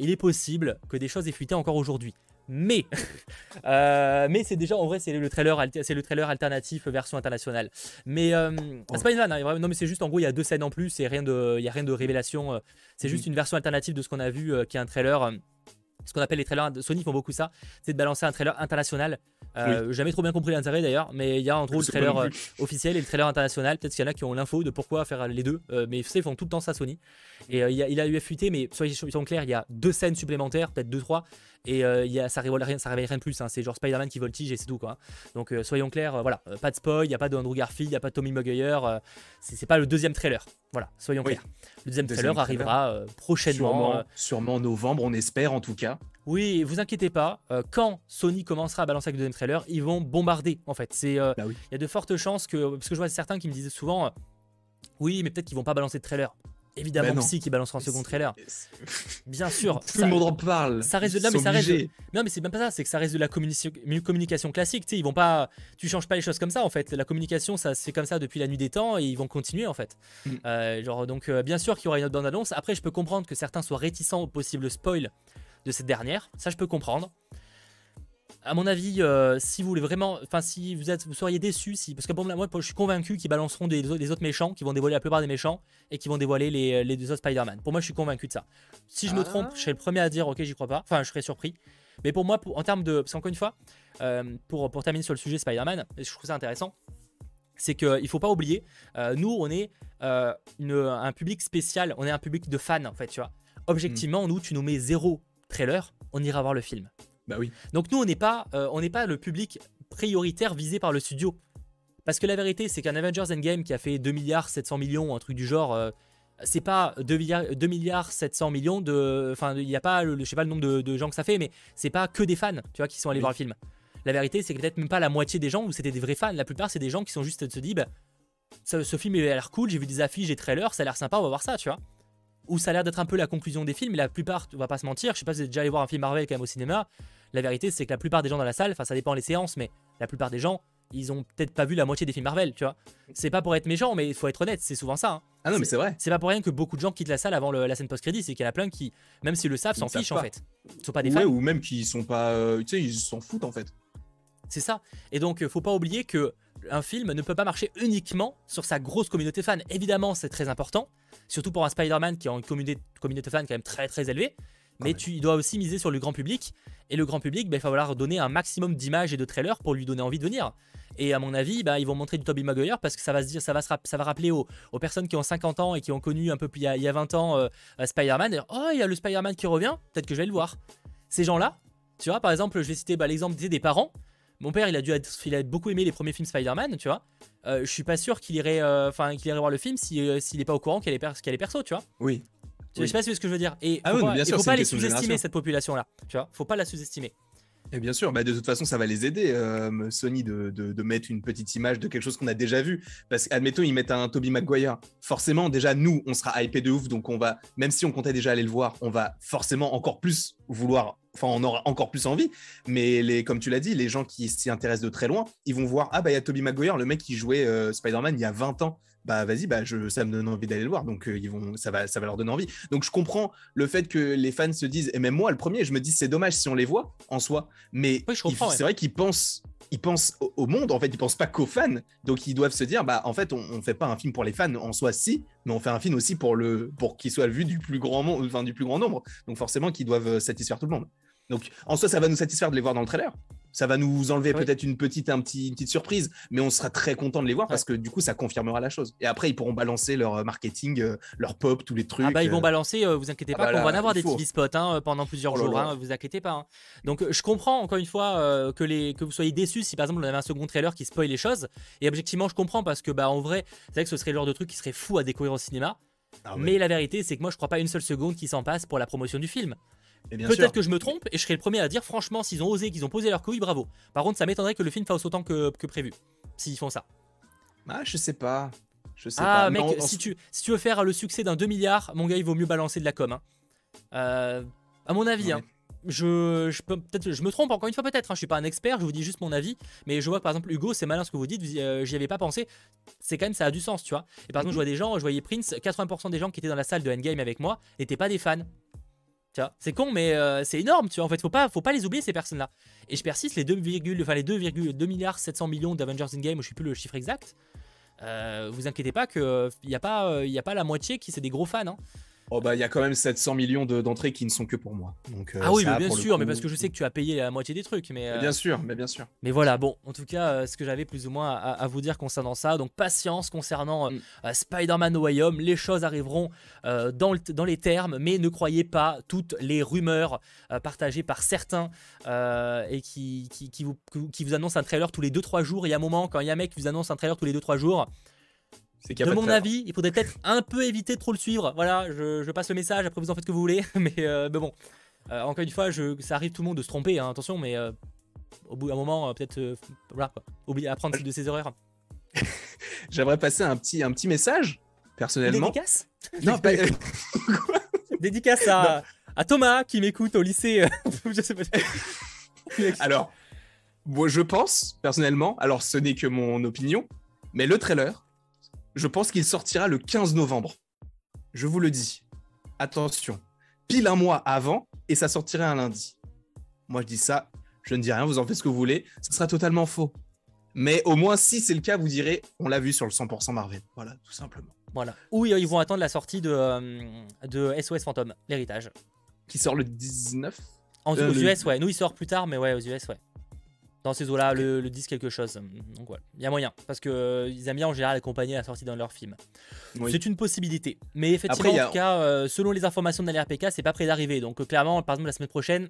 il est possible que des choses aient fuité encore aujourd'hui mais euh, mais c'est déjà en vrai c'est le trailer c'est le trailer alternatif version internationale. Mais euh, c'est pas une vanne hein, non mais c'est juste en gros il y a deux scènes en plus et rien de il y a rien de révélation euh, c'est juste une version alternative de ce qu'on a vu qui est un trailer ce qu'on appelle les trailers Sony font beaucoup ça c'est de balancer un trailer international. Jamais trop bien compris l'intérêt d'ailleurs mais il y a en gros le trailer officiel et le trailer international. Peut-être qu'il y en a qui ont l'info de pourquoi faire les deux mais ça ils font tout le temps ça Sony. Et il, a, il a eu fuité mais soyez, soyons clairs il y a deux scènes supplémentaires peut-être deux trois et euh, y a, ça, révèle rien, ça révèle rien de plus. Hein. C'est genre Spider-Man qui voltige et c'est tout. Quoi. Donc euh, soyons clairs, euh, voilà, pas de spoil, il n'y a pas d'Andrew Garfield, il n'y a pas de Tommy Maguire. c'est pas le deuxième trailer. Voilà, soyons clairs. Le deuxième, trailer, arrivera prochainement. Sûrement, novembre, on espère en tout cas. Oui, vous inquiétez pas, quand Sony commencera à balancer avec le deuxième trailer, ils vont bombarder en fait. C'est, bah il y a de fortes chances que, parce que je vois certains qui me disaient souvent, oui, mais peut-être qu'ils vont pas balancer de trailer. Évidemment bah Psy qui balancera un second trailer. Bien sûr. Tout le monde en parle. Ça reste de là, mais ça reste. Non, mais c'est même pas ça. C'est que ça reste de la communication classique. Tu sais, ils vont pas. Tu changes pas les choses comme ça en fait. La communication, ça se fait comme ça depuis la nuit des temps et ils vont continuer en fait. Mm. Euh, genre donc, euh, bien sûr qu'il y aura une autre bande annonce. Après, je peux comprendre que certains soient réticents au possible spoil de cette dernière. Ça, je peux comprendre à mon avis, euh, si vous voulez vraiment, enfin si vous êtes, vous seriez déçu, si, parce que pour moi, je suis convaincu qu'ils balanceront des, autres méchants, qui vont dévoiler la plupart des méchants et qui vont dévoiler les, les deux autres Spider-Man. Pour moi, je suis convaincu de ça. Si je me trompe, je serai le premier à dire, ok, j'y crois pas. Enfin, je serais surpris. Mais pour moi, en termes de, parce qu'encore une fois, euh, pour, pour terminer sur le sujet Spider-Man, je trouve ça intéressant, c'est qu'il ne faut pas oublier, euh, nous, on est un public spécial, on est un public de fans, en fait, tu vois. Objectivement, mm. nous, tu nous mets zéro trailer, on ira voir le film. Bah oui. Donc nous, on n'est pas, euh, on n'est pas le public prioritaire visé par le studio. Parce que la vérité, c'est qu'un Avengers Endgame qui a fait 2 milliards 700 millions, un truc du genre, euh, c'est pas 2 milliards, 2 milliards 700 millions de... Enfin, il n'y a pas, le, je sais pas le nombre de, gens que ça fait, mais c'est pas que des fans, tu vois, qui sont allés voir le film. La vérité, c'est que peut-être même pas la moitié des gens où c'était des vrais fans. La plupart, c'est des gens qui sont juste se dire, bah, ce, ce film il a l'air cool, j'ai vu des affiches, des trailers, ça a l'air sympa, on va voir ça, tu vois où ça a l'air d'être un peu la conclusion des films, mais la plupart, on va pas se mentir, je sais pas si vous êtes déjà allé voir un film Marvel quand même au cinéma, la vérité c'est que la plupart des gens dans la salle, enfin ça dépend les séances, mais la plupart des gens, ils ont peut-être pas vu la moitié des films Marvel, tu vois. C'est pas pour être méchant, mais il faut être honnête, c'est souvent ça. Hein. Ah non, mais c'est vrai. C'est pas pour rien que beaucoup de gens quittent la salle avant la scène post-crédit, c'est qu'il y en a plein qui, même s'ils le savent, s'en fichent en fait. Ils sont pas des fans. ou même qui sont pas, euh, tu sais, ils s'en foutent en fait. C'est ça. Et donc, faut pas oublier que un film ne peut pas marcher uniquement sur sa grosse communauté fan. Évidemment, c'est très important, surtout pour un Spider-Man qui a une communauté, communauté fan quand même très très élevée. Mais tu dois aussi miser sur le grand public. Et le grand public, bah, il va falloir donner un maximum d'images et de trailers pour lui donner envie de venir. Et à mon avis, bah, ils vont montrer du Tobey Maguire parce que ça va se dire, ça va, ça va rappeler aux, personnes qui ont 50 ans et qui ont connu un peu il y a, il y a 20 ans euh, Spider-Man. Oh, il y a le Spider-Man qui revient, peut-être que je vais le voir. Ces gens-là, tu vois, par exemple, je vais citer bah, l'exemple des parents. Mon père, il a dû être, il a beaucoup aimé les premiers films Spider-Man, tu vois. Euh, je suis pas sûr qu'il irait, euh, qu'il irait voir le film euh, s'il est pas au courant qu'elle est, qu est perso, tu vois. Oui. Je sais pas si ce que je veux dire. Et ah faut pas, faut pas les sous-estimer cette population-là, tu vois. Faut pas la sous-estimer. Et bien sûr, bah de toute façon, ça va les aider, Sony, de, de, mettre une petite image de quelque chose qu'on a déjà vu. Parce qu'admettons, ils mettent un Toby Maguire. Forcément, déjà, nous, on sera hypé de ouf. Donc, on va, même si on comptait déjà aller le voir, on va forcément encore plus vouloir enfin on aura encore plus envie, mais les, comme tu l'as dit, les gens qui s'y intéressent de très loin, ils vont voir, ah bah il y a Toby Maguire, le mec qui jouait euh, Spider-Man il y a 20 ans, bah vas-y, bah je, ça me donne envie d'aller le voir, donc euh, ils vont, ça va, ça va leur donner envie. Donc je comprends le fait que les fans se disent, et même moi le premier, je me dis c'est dommage si on les voit en soi, mais c'est vrai qu'ils pensent, ils pensent au, monde, en fait, ils pensent pas qu'aux fans, donc ils doivent se dire, bah en fait on, on fait pas un film pour les fans en soi si, mais on fait un film aussi pour le, pour qu'il soit vu du plus grand monde, enfin du plus grand nombre, donc forcément qu'ils doivent satisfaire tout le monde. Donc en soi, ça va nous satisfaire de les voir dans le trailer. Ça va nous enlever peut-être une petite, un petit, une petite surprise, mais on sera très content de les voir parce que du coup, ça confirmera la chose. Et après, ils pourront balancer leur marketing, leur pop, tous les trucs. Ah bah, ils vont balancer, vous inquiétez ah pas, bah on va en avoir des TV spots hein, pendant plusieurs oh jours, hein, vous inquiétez pas. Hein. Donc, je comprends encore une fois que, les, que vous soyez déçus si par exemple on avait un second trailer qui spoil les choses. Et objectivement, je comprends parce que, bah, en vrai, c'est vrai que ce serait le genre de truc qui serait fou à découvrir au cinéma. Ah mais la vérité, c'est que moi, je crois pas une seule seconde qui s'en passe pour la promotion du film. Peut-être que je me trompe et je serai le premier à dire franchement, s'ils ont osé, qu'ils ont posé leur couille, bravo. Par contre, ça m'étonnerait que le film fasse autant que, prévu, s'ils font ça. Ah, je sais pas. Je sais ah, mec, si, tu, si tu veux faire le succès d'un 2 milliards, mon gars, il vaut mieux balancer de la com. Hein. Euh, à mon avis, hein. je, je peux je me trompe encore une fois peut-être hein. je suis pas un expert je vous dis juste mon avis mais je vois que par exemple Hugo c'est malin ce que vous dites euh, j'y avais pas pensé c'est quand même ça a du sens tu vois et par exemple je vois des gens je voyais Prince 80% des gens qui étaient dans la salle de Endgame avec moi n'étaient pas des fans c'est con, mais euh, c'est énorme, tu vois. En fait, faut pas, faut pas les oublier, ces personnes-là. Et je persiste, les 2, enfin, 2,2 milliards 700 millions d'Avengers Endgame, je sais plus le chiffre exact. Euh, vous inquiétez pas qu'il n'y a, pas, il y a pas la moitié qui c'est des gros fans. Hein. Oh bah il y a quand même 700 millions d'entrées qui ne sont que pour moi. Donc, euh, ah oui, bien sûr, mais parce que je sais que tu as payé la moitié des trucs. Mais, euh, Bien sûr, mais bien sûr. Mais voilà, bon, en tout cas, euh, ce que j'avais plus ou moins à, vous dire concernant ça. Donc patience concernant mm. Spider-Man No Way Home. Les choses arriveront dans, le, dans, les termes, mais ne croyez pas toutes les rumeurs partagées par certains et qui, qui, qui, vous, qui vous annoncent un trailer tous les 2-3 jours. Il y a un moment, quand il y a un mec qui vous annonce un trailer tous les 2-3 jours, de mon avis, il faudrait peut-être un peu éviter de trop le suivre. Voilà, je, passe le message, après vous en faites ce que vous voulez. Euh, mais, bon, euh, encore une fois, je, ça arrive tout le monde de se tromper, hein, attention, mais euh, au bout d'un moment, peut-être voilà, oublier apprendre de ses erreurs. J'aimerais passer un petit, un petit message, personnellement. Dédicace Non, pas... Dédicace à, à, Thomas qui m'écoute au lycée. je sais pas. alors, moi, je pense, personnellement, alors ce n'est que mon opinion, mais le trailer je pense qu'il sortira le 15 novembre. Je vous le dis. Attention, pile un mois avant et ça sortira un lundi. Moi je dis ça, je ne dis rien, vous en faites ce que vous voulez, ce sera totalement faux. Mais au moins si c'est le cas, vous direz, on l'a vu sur le 100% Marvel. Voilà, tout simplement. Voilà. Ou ils vont attendre la sortie de, euh, de SOS Phantom, l'héritage. Qui sort le 19 en, euh, Aux US, ouais. Nous, il sort plus tard, mais ouais, aux US, ouais dans ces eaux-là, le, le, disent quelque chose. Donc voilà, il y a moyen. Parce qu'ils euh, aiment bien en général accompagner la sortie dans leur film. C'est une possibilité. Mais effectivement, en tout cas, euh, selon les informations de l'RPK, c'est pas prêt d'arriver. Donc euh, clairement, par exemple, la semaine prochaine,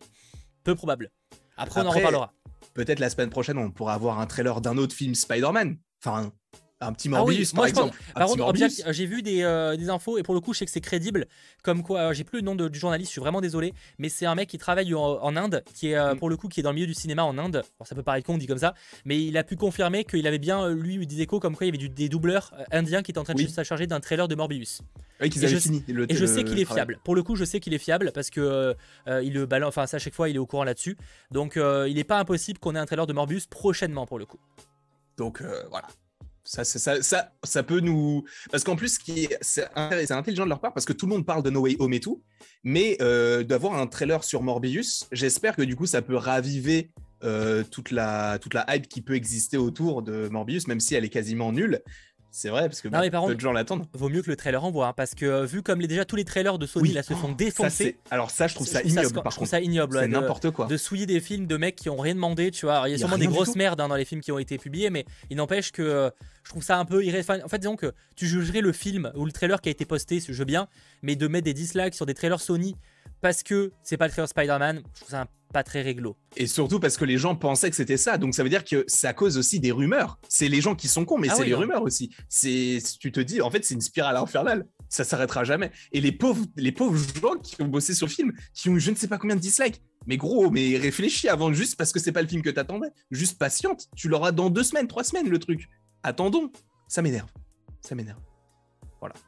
peu probable. Après, on en reparlera. Peut-être la semaine prochaine, on pourra avoir un trailer d'un autre film Spider-Man. Enfin, un petit ah Morbius par exemple. par contre, j'ai vu euh, des, infos et pour le coup, je sais que c'est crédible. Comme quoi, j'ai plus le nom du journaliste, je suis vraiment désolé, mais c'est un mec qui travaille en, Inde, qui est euh, mm. pour le coup qui est dans le milieu du cinéma en Inde. ça peut paraître con dit comme ça, mais il a pu confirmer qu'il avait bien lui des échos comme quoi il y avait des doubleurs euh, indiens qui étaient en train de se charger d'un trailer de Morbius. Oui, qu'ils avaient je, fini. et je sais qu'il est fiable. Pour le coup, je sais qu'il est fiable parce que il le balance. Enfin, à chaque fois, il est au courant là-dessus. Donc, il n'est pas impossible qu'on ait un trailer de Morbius prochainement pour le coup. Donc voilà, ça, ça, ça, ça, peut nous. Parce qu'en plus, c'est intelligent de leur part parce que tout le monde parle de No Way Home et tout. Mais euh, d'avoir un trailer sur Morbius, j'espère que du coup, ça peut raviver euh, toute, la, toute la hype qui peut exister autour de Morbius, même si elle est quasiment nulle. C'est vrai, parce que non, peu de gens l'attendent. Vaut mieux que le trailer envoie, hein, parce que euh, vu comme les, déjà tous les trailers de Sony là se font défoncer. alors ça, je trouve ça ignoble. par je trouve ça ignoble. C'est n'importe quoi. De souiller des films de mecs qui ont rien demandé, tu vois. il y a, sûrement des grosses merdes hein, dans les films qui ont été publiés, mais il n'empêche que euh, je trouve ça un peu irréférent. En fait, disons que tu jugerais le film ou le trailer qui a été posté, je veux bien, mais de mettre des dislikes sur des trailers Sony parce que c'est pas le trailer Spider-Man, je trouve ça pas très réglo. Et surtout parce que les gens pensaient que c'était ça. Donc ça veut dire que ça cause aussi des rumeurs. C'est les gens qui sont cons, mais ah c'est les rumeurs aussi. C'est, tu te dis, en fait, c'est une spirale infernale. Ça s'arrêtera jamais. Et les pauvres, les pauvres gens qui ont bossé sur le film, qui ont je ne sais pas combien de dislikes. Mais gros, mais réfléchis avant juste parce que c'est pas le film que t'attendais. Juste patiente. Tu l'auras dans deux semaines, trois semaines le truc. Attendons. Ça m'énerve. Ça m'énerve.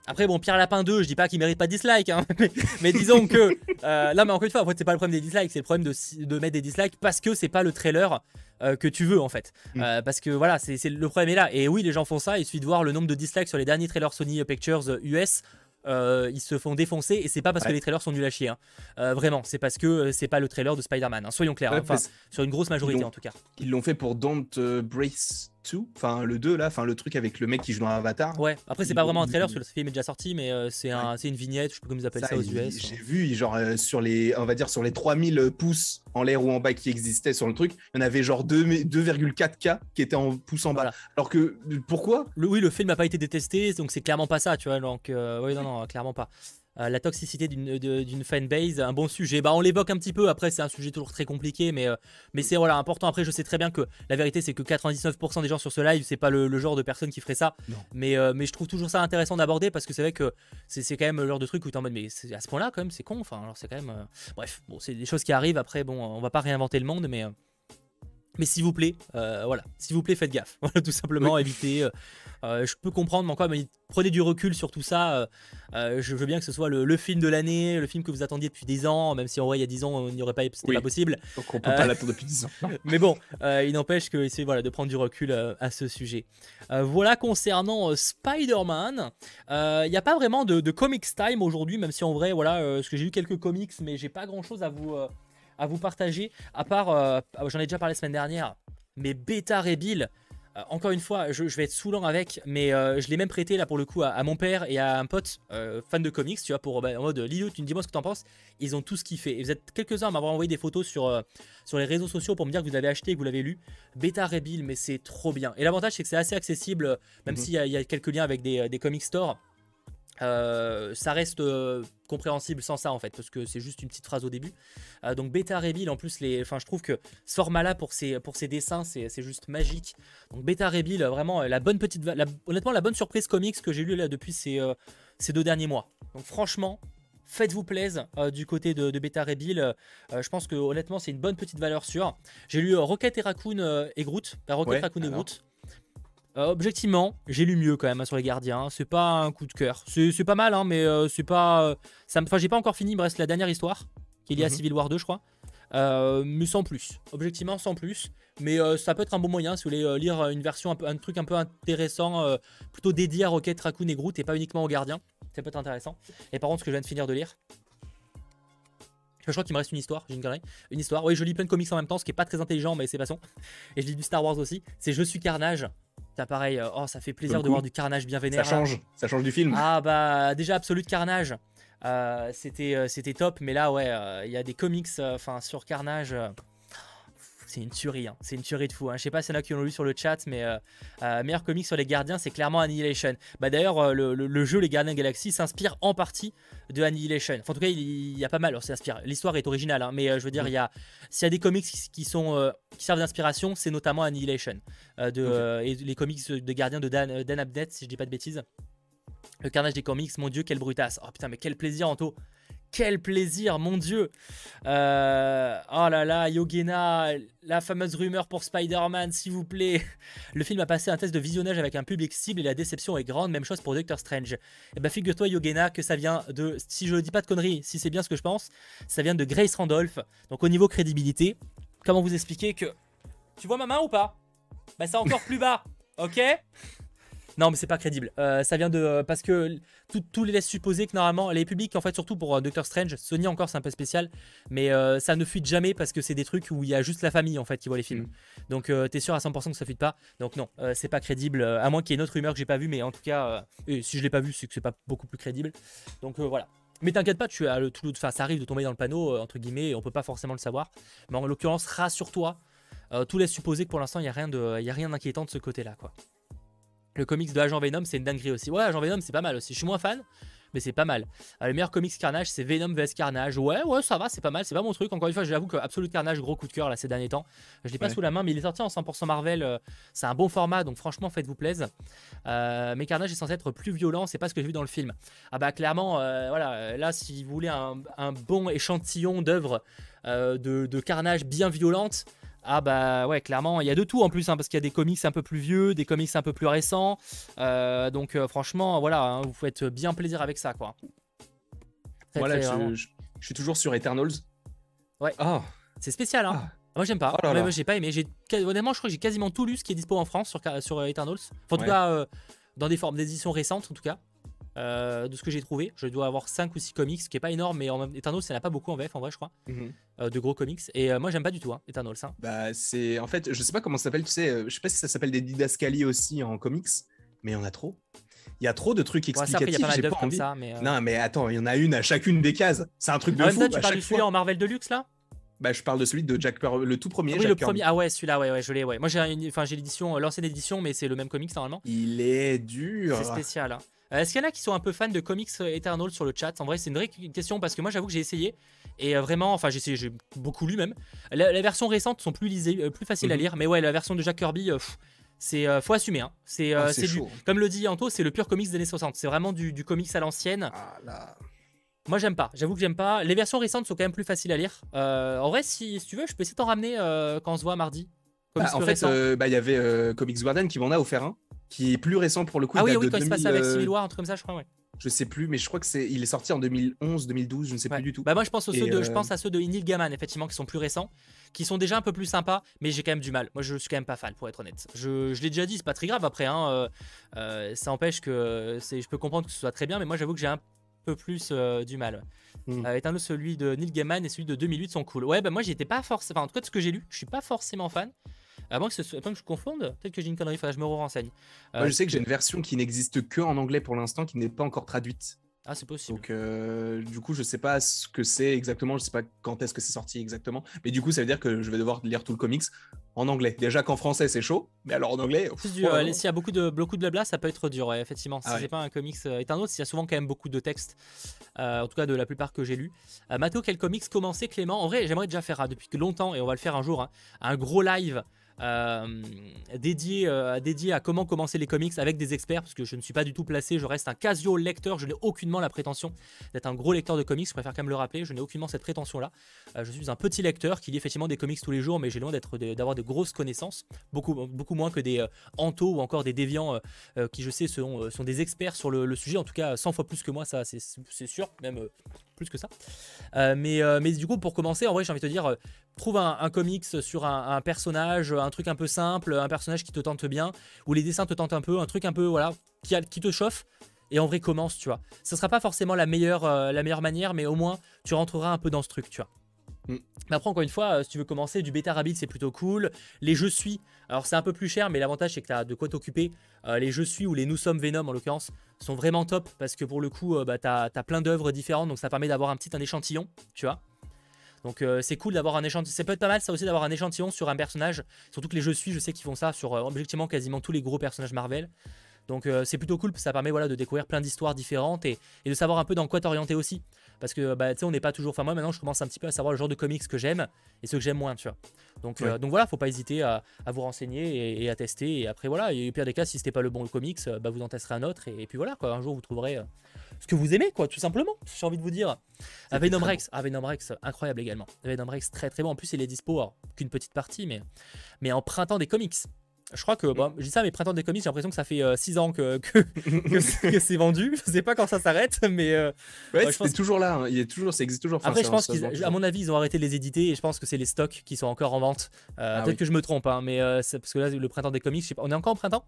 Après, bon, Pierre Lapin 2, je dis pas qu'il mérite pas de dislike, hein, mais, disons que euh, là, mais encore une fois, en fait, c'est pas le problème des dislikes, c'est le problème de, mettre des dislikes parce que c'est pas le trailer euh, que tu veux en fait. Mm. Euh, parce que voilà, c'est le problème est là. Et oui, les gens font ça. Il suffit de voir le nombre de dislikes sur les derniers trailers Sony Pictures US. ils se font défoncer et c'est pas parce que les trailers sont nuls à chier. Hein. vraiment, c'est parce que c'est pas le trailer de Spider-Man. Hein. Soyons clairs. Hein. enfin, sur une grosse majorité en tout cas. Ils l'ont fait pour Don't Brace 2, enfin le 2 là, enfin le truc avec le mec qui joue dans Avatar. Ouais, après c'est pas vraiment un trailer parce que le film est déjà sorti, mais euh, c'est un, une vignette, je sais pas comment ils appellent ça, aux US. J'ai vu, genre euh, sur les, on va dire sur les 3000 pouces en l'air ou en bas qui existaient sur le truc, il y en avait genre 2,4K qui étaient en pouces en bas. Alors que pourquoi? Oui, le film n'a pas été détesté, donc c'est clairement pas ça, tu vois. Donc euh, oui, non, non, clairement pas. Euh, la toxicité d'une fanbase, un bon sujet. Bah, on l'évoque un petit peu, après c'est un sujet toujours très compliqué, mais, euh, mais c'est voilà, important. Après, je sais très bien que la vérité c'est que 99% des gens sur ce live, c'est pas le, genre de personne qui ferait ça. Mais, euh, mais je trouve toujours ça intéressant d'aborder parce que c'est vrai que c'est quand même le genre de truc où tu en mode, mais à ce point-là, quand même, c'est con. Enfin, alors c'est quand même. bref, bon, c'est des choses qui arrivent. Après, bon, on va pas réinventer le monde, mais. Mais s'il vous plaît, voilà, s'il vous plaît, faites gaffe. tout simplement, évitez. Euh, je peux comprendre, mais encore, mais prenez du recul sur tout ça. Euh, euh, je veux bien que ce soit le, film de l'année, le film que vous attendiez depuis 10 ans, même si en vrai, il y a 10 ans, on n'y aurait pas, c'était pas possible. Donc on peut pas l'attendre depuis 10 ans. mais bon, il n'empêche que voilà, de prendre du recul à ce sujet. voilà concernant Spider-Man. Il n'y a pas vraiment de, de comics time aujourd'hui, même si en vrai, voilà, parce que j'ai eu quelques comics, mais j'ai pas grand chose à vous, à vous partager. À part, j'en ai déjà parlé la semaine dernière, mais Beta Rebill. Euh, encore une fois, je, vais être saoulant avec, mais euh, je l'ai même prêté là pour le coup à, mon père et à un pote euh, fan de comics, tu vois, pour bah, en mode Lilo, tu me dis-moi ce que t'en penses. Ils ont tous kiffé. Et vous êtes quelques-uns à m'avoir envoyé des photos sur, sur les réseaux sociaux pour me dire que vous avez acheté et que vous l'avez lu. Beta Rebill, mais c'est trop bien. Et l'avantage, c'est que c'est assez accessible, même mhm. s'il y, a quelques liens avec des, des comic stores. Euh, ça reste euh, compréhensible sans ça en fait parce que c'est juste une petite phrase au début euh, donc Beta Rebill en plus les enfin je trouve que ce format là pour ces pour ces dessins c'est juste magique donc Beta Rebill vraiment la bonne petite honnêtement la bonne surprise comics que j'ai lu là depuis ces, ces deux derniers mois donc franchement faites-vous plaisir du côté de, Beta Rebill. je pense que honnêtement, c'est une bonne petite valeur sûre. J'ai lu Rocket et Raccoon et Groot. Rocket, Raccoon et Groot. Euh, objectivement, j'ai lu mieux quand même hein, sur les gardiens. C'est pas un coup de cœur. C'est pas mal, hein, mais euh, c'est pas. Euh, ça Enfin, j'ai pas encore fini. Il me reste la dernière histoire, qui est liée à mhm. Civil War 2, je crois. mais sans plus. Objectivement, sans plus. Mais ça peut être un bon moyen si vous voulez lire une version, un, peu, un truc un peu intéressant, plutôt dédié à Rocket, Raccoon et Groot et pas uniquement aux gardiens. Ça peut être intéressant. Et par contre, ce que je viens de finir de lire, je crois qu'il me reste une histoire, j'ai une histoire. Oui, je lis plein de comics en même temps, ce qui est pas très intelligent, mais c'est façon. Et je lis du Star Wars aussi. C'est Je suis Carnage pareil, euh, oh, ça fait plaisir de voir du carnage bien vénère. Ça change, ça change du film. Ah bah déjà absolu de carnage. Euh, c'était euh, c'était top, mais là ouais, il y a des comics enfin sur carnage c'est une tuerie, hein. c'est une tuerie de fou. Hein. Je sais pas s'il y en a qui ont lu sur le chat, mais meilleur comic sur les gardiens, c'est clairement Annihilation. Bah d'ailleurs, le, jeu Les Gardiens Galaxy s'inspire en partie de Annihilation. Enfin, en tout cas, il, y a pas mal. Alors, s'inspire. L'histoire est originale, hein, mais je veux dire, il y a s'il y a des comics qui sont qui servent d'inspiration, c'est notamment Annihilation de et les comics de gardiens de Dan, Dan Abnett, si je dis pas de bêtises. Le carnage des comics, mon dieu, quelle brutasse. Oh putain, mais quel plaisir, Anto quel plaisir, mon dieu euh, Oh là là, Yogena, la fameuse rumeur pour Spider-Man, s'il vous plaît. Le film a passé un test de visionnage avec un public cible et la déception est grande. Même chose pour Doctor Strange. Et eh bah ben, figure-toi, Yogena, que ça vient de, si je ne dis pas de conneries, si c'est bien ce que je pense, ça vient de Grace Randolph. Donc au niveau crédibilité, comment vous expliquer que... Tu vois ma main ou pas? Bah c'est encore plus bas, ok? Non, mais c'est pas crédible. Euh, ça vient de. Euh, parce que tout, les laisse supposer que normalement, les publics, en fait, surtout pour euh, Doctor Strange, Sony encore, c'est un peu spécial, mais ça ne fuite jamais parce que c'est des trucs où il y a juste la famille, en fait, qui voit les films. Mm. Donc, t'es sûr à 100% que ça fuite pas? Donc, non, c'est pas crédible, à moins qu'il y ait une autre rumeur que j'ai pas vue, mais en tout cas, si je l'ai pas vu, c'est que c'est pas beaucoup plus crédible. Donc, voilà. Mais t'inquiète pas, tu as le tout, enfin, ça arrive de tomber dans le panneau, entre guillemets, on peut pas forcément le savoir. Mais en l'occurrence, rassure-toi, tout laisse supposer que pour l'instant, il n'y a rien d'inquiétant de ce côté-là, quoi. Le comics de Agent Venom, c'est une dinguerie aussi. Ouais, Agent Venom, c'est pas mal aussi. Je suis moins fan, mais c'est pas mal. Euh, le meilleur comics Carnage, c'est Venom vs Carnage. Ouais, ouais, ça va, c'est pas mal. C'est pas mon truc. Encore une fois, j'avoue que Absolute Carnage, gros coup de cœur là ces derniers temps. Je l'ai pas sous la main, mais il est sorti en 100% Marvel. Euh, c'est un bon format, donc franchement, faites-vous plaisir. Euh, mais Carnage est censé être plus violent. C'est pas ce que j'ai vu dans le film. Ah bah clairement, voilà. Là, si vous voulez un, bon échantillon d'œuvres de, de Carnage bien violente. Ah bah ouais, clairement, il y a de tout en plus, hein, parce qu'il y a des comics un peu plus vieux, des comics un peu plus récents. Euh, donc euh, franchement, voilà, hein, vous faites bien plaisir avec ça, quoi. voilà, je, suis toujours sur Eternals. Ouais. Ah. C'est spécial, hein. Ah. Moi j'aime pas. Oh moi j'ai pas aimé. Honnêtement, je crois que j'ai quasiment tout lu ce qui est dispo en France sur, sur Eternals. en tout cas, euh, dans des formes d'édition récentes, en tout cas. De ce que j'ai trouvé. Je dois avoir 5 ou 6 comics, ce qui est pas énorme, mais en Eternals, ça n'a pas beaucoup en VF en vrai, je crois, Mhm. de gros comics. Et moi, j'aime pas du tout hein, Eternals. hein. Bah, c'est en fait, je sais pas comment ça s'appelle, tu sais, euh, je sais pas si ça s'appelle des didascalies aussi en comics, mais il y en a trop. Il y a trop de trucs Ouais, ça, après, explicatifs. il y a pas comme ça. Mais, euh, Non, mais attends, il y en a une à chacune des cases. C'est un truc de En même fou. temps, à tu parles de celui en Marvel Deluxe là? Bah, je parle de celui de Jack Per- le tout premier. Oui, Jack le Kirby. premier. Ah ouais, celui-là, ouais, ouais, je l'ai. Ouais. Moi, j'ai une- enfin, j'ai l'édition, euh, l'ancienne édition, mais c'est le même comics normalement. Il est dur. C'est spécial. hein. Euh, Est-ce qu'il y en a qui sont un peu fans de comics Eternal sur le chat? En vrai, c'est une vraie question parce que moi, j'avoue que j'ai essayé et euh, vraiment, enfin, j'ai essayé, j'ai beaucoup lu même. La, la version récente sont plus lisées, euh, plus faciles à Mhm. lire, mais ouais, la version de Jack Kirby, pff, c'est euh, faut assumer. hein. C'est Ah, euh, du, chaud. comme le dit Anto, c'est le pur comics des années 60. C'est vraiment du, du comics à l'ancienne. Ah. Moi, j'aime pas. J'avoue que j'aime pas. Les versions récentes sont quand même plus faciles à lire. Euh, en vrai, si, si tu veux, je peux essayer de t'en ramener quand on se voit mardi. Bah, en fait, euh, bah, il y avait euh, Comics Guardian qui m'en a offert un, qui est plus récent pour le coup. ah oui, oui, de quand il se 2000, passe avec euh, Civil War, un truc comme ça, je crois, ouais. Je sais plus, mais je crois que c'est, il est sorti en 2011, 2012, je ne sais Ouais. plus du tout. Bah moi je pense, aux ceux de, je euh, pense à ceux de Neil Gaiman effectivement qui sont plus récents, qui sont déjà un peu plus sympas, mais j'ai quand même du mal. Moi je suis quand même pas fan pour être honnête. Je, je l'ai déjà dit, c'est pas très grave après. Hein, euh, euh, ça empêche que c'est, je peux comprendre que ce soit très bien, mais moi j'avoue que j'ai un peu plus euh, du mal. Mm. Euh, étant donné celui de Neil Gaiman et celui de 2008 sont cool. Ouais bah moi j'y étais pas forcément. Enfin en tout cas de ce que j'ai lu, je suis pas forcément fan. Moins que, ce soit, moins que je confonde, peut-être que j'ai une connerie, je me renseigne. Moi, je sais que j'ai une version qui n'existe que en anglais pour l'instant, qui n'est pas encore traduite. Ah c'est possible. Donc, euh, du coup, je sais pas ce que c'est exactement, je sais pas quand est-ce que c'est sorti exactement. Mais du coup, ça veut dire que je vais devoir lire tout le comics en anglais. Déjà qu'en français, c'est chaud, mais alors en anglais. Plus pff, du- euh. S'il y a beaucoup de, beaucoup de blabla, ça peut être dur, ouais, effectivement. Si Ah ouais. c'est pas un comics euh, Eternals, il y a souvent quand même beaucoup de textes, euh, en tout cas de la plupart que j'ai lus. Euh, Mathéo, quel comics commencer, Clément? En vrai, j'aimerais déjà faire ah, depuis longtemps, et on va le faire un jour, hein, un gros live euh, dédié, euh, dédié à comment commencer les comics avec des experts, parce que je ne suis pas du tout placé, je reste un casio lecteur, je n'ai aucunement la prétention d'être un gros lecteur de comics, je préfère quand même le rappeler, je n'ai aucunement cette prétention-là. Euh, je suis un petit lecteur qui lit effectivement des comics tous les jours, mais j'ai loin d'avoir de grosses connaissances, beaucoup, beaucoup moins que des euh, Anto ou encore des déviants qui, je sais, sont, sont des experts sur le, sujet, en tout cas 100 fois plus que moi, ça c'est sûr, même plus que ça. Mais, mais du coup, pour commencer, en vrai, j'ai envie de te dire, trouve un, un comics sur un, un personnage, un truc un peu simple, un personnage qui te tente bien, où les dessins te tentent un peu, un truc un peu, voilà, qui, a- qui te chauffe. Et en vrai, commence, tu vois. Ce sera pas forcément la meilleure, euh, la meilleure manière, mais au moins, tu rentreras un peu dans ce truc, tu vois. Mm. Mais après, encore une fois, euh, si tu veux commencer, du bêta rabbit, c'est plutôt cool. Les jeux suis, alors c'est un peu plus cher, mais l'avantage, c'est que tu as de quoi t'occuper. Euh, les jeux suis ou les Nous sommes Venom, en l'occurrence, sont vraiment top parce que pour le coup, bah, tu as, plein d'œuvres différentes, donc ça permet d'avoir un petit un échantillon, tu vois. Donc euh, c'est cool d'avoir un échantillon. Ça peut être pas mal ça aussi d'avoir un échantillon sur un personnage. Surtout que les jeux suis, je sais qu'ils font ça sur euh, objectivement quasiment tous les gros personnages Marvel. Donc euh, c'est plutôt cool, parce que ça permet voilà, de découvrir plein d'histoires différentes et, et de savoir un peu dans quoi t'orienter aussi. Parce que bah, tu sais, on n'est pas toujours. Enfin, moi maintenant je commence un petit peu à savoir le genre de comics que j'aime et ceux que j'aime moins, tu vois. Donc, euh, donc voilà, faut pas hésiter à, à vous renseigner et, et à tester. Et après voilà, et au pire des cas, si c'était pas le bon comics, euh, bah, vous en testerez un autre. Et, et puis voilà, quoi, un jour vous trouverez ce que vous aimez, quoi, tout simplement. J'ai envie de vous dire. Ah, Venom Rex, ah, Venom Rex, incroyable également. Venom Rex, très très bon. En plus, il est dispo, qu'une petite partie, mais, mais en printemps des comics. Je crois que, bon, je dis ça, mais printemps des comics, j'ai l'impression que ça fait 6 ans que, que, que c'est- que c'est vendu. Je sais pas quand ça s'arrête, mais euh, Ouais, Ouais, je c'était pense- toujours là. hein. Il est toujours, ça existe toujours. Après, je pense qu'à mon avis, ils ont arrêté de les éditer et je pense que c'est les stocks qui sont encore en vente. Euh, Ah Peut-être oui. que je me trompe, hein, mais euh, c'est parce que là, le printemps des comics, je sais pas, on est encore en printemps?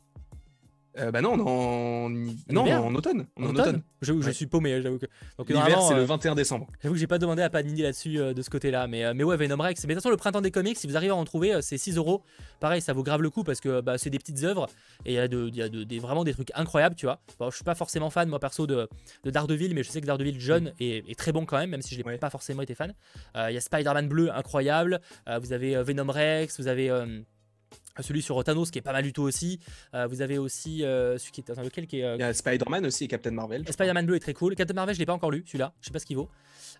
Euh, bah non, en... non, en automne. En Automne automne. Je, je Ouais. suis paumé, j'avoue que. Donc, L'hiver, c'est euh, le 21 décembre. J'avoue que j'ai pas demandé à Panini là-dessus euh, de ce côté-là, mais, euh, mais ouais, Venom Rex. Mais de toute façon, le printemps des comics, si vous arrivez à en trouver, c'est 6 euros. Pareil, ça vaut grave le coup parce que bah, c'est des petites œuvres et il y a, de, y a de- des, vraiment des trucs incroyables, tu vois. Bon, je suis pas forcément fan, moi perso, de, de Daredevil, mais je sais que Daredevil jeune est, est très bon quand même, même si je n'ai Ouais. pas forcément été fan. Il y a Spider-Man bleu, incroyable. Vous avez Venom Rex, vous avez. Euh, celui sur Thanos qui est pas mal du tout aussi. Euh, vous avez aussi euh, celui qui est. Attends, lequel qui est. euh, Il y a Spider-Man aussi et Captain Marvel. Spider-Man bleu est très cool. Captain Marvel, je l'ai pas encore lu, celui-là. Je sais pas ce qu'il vaut.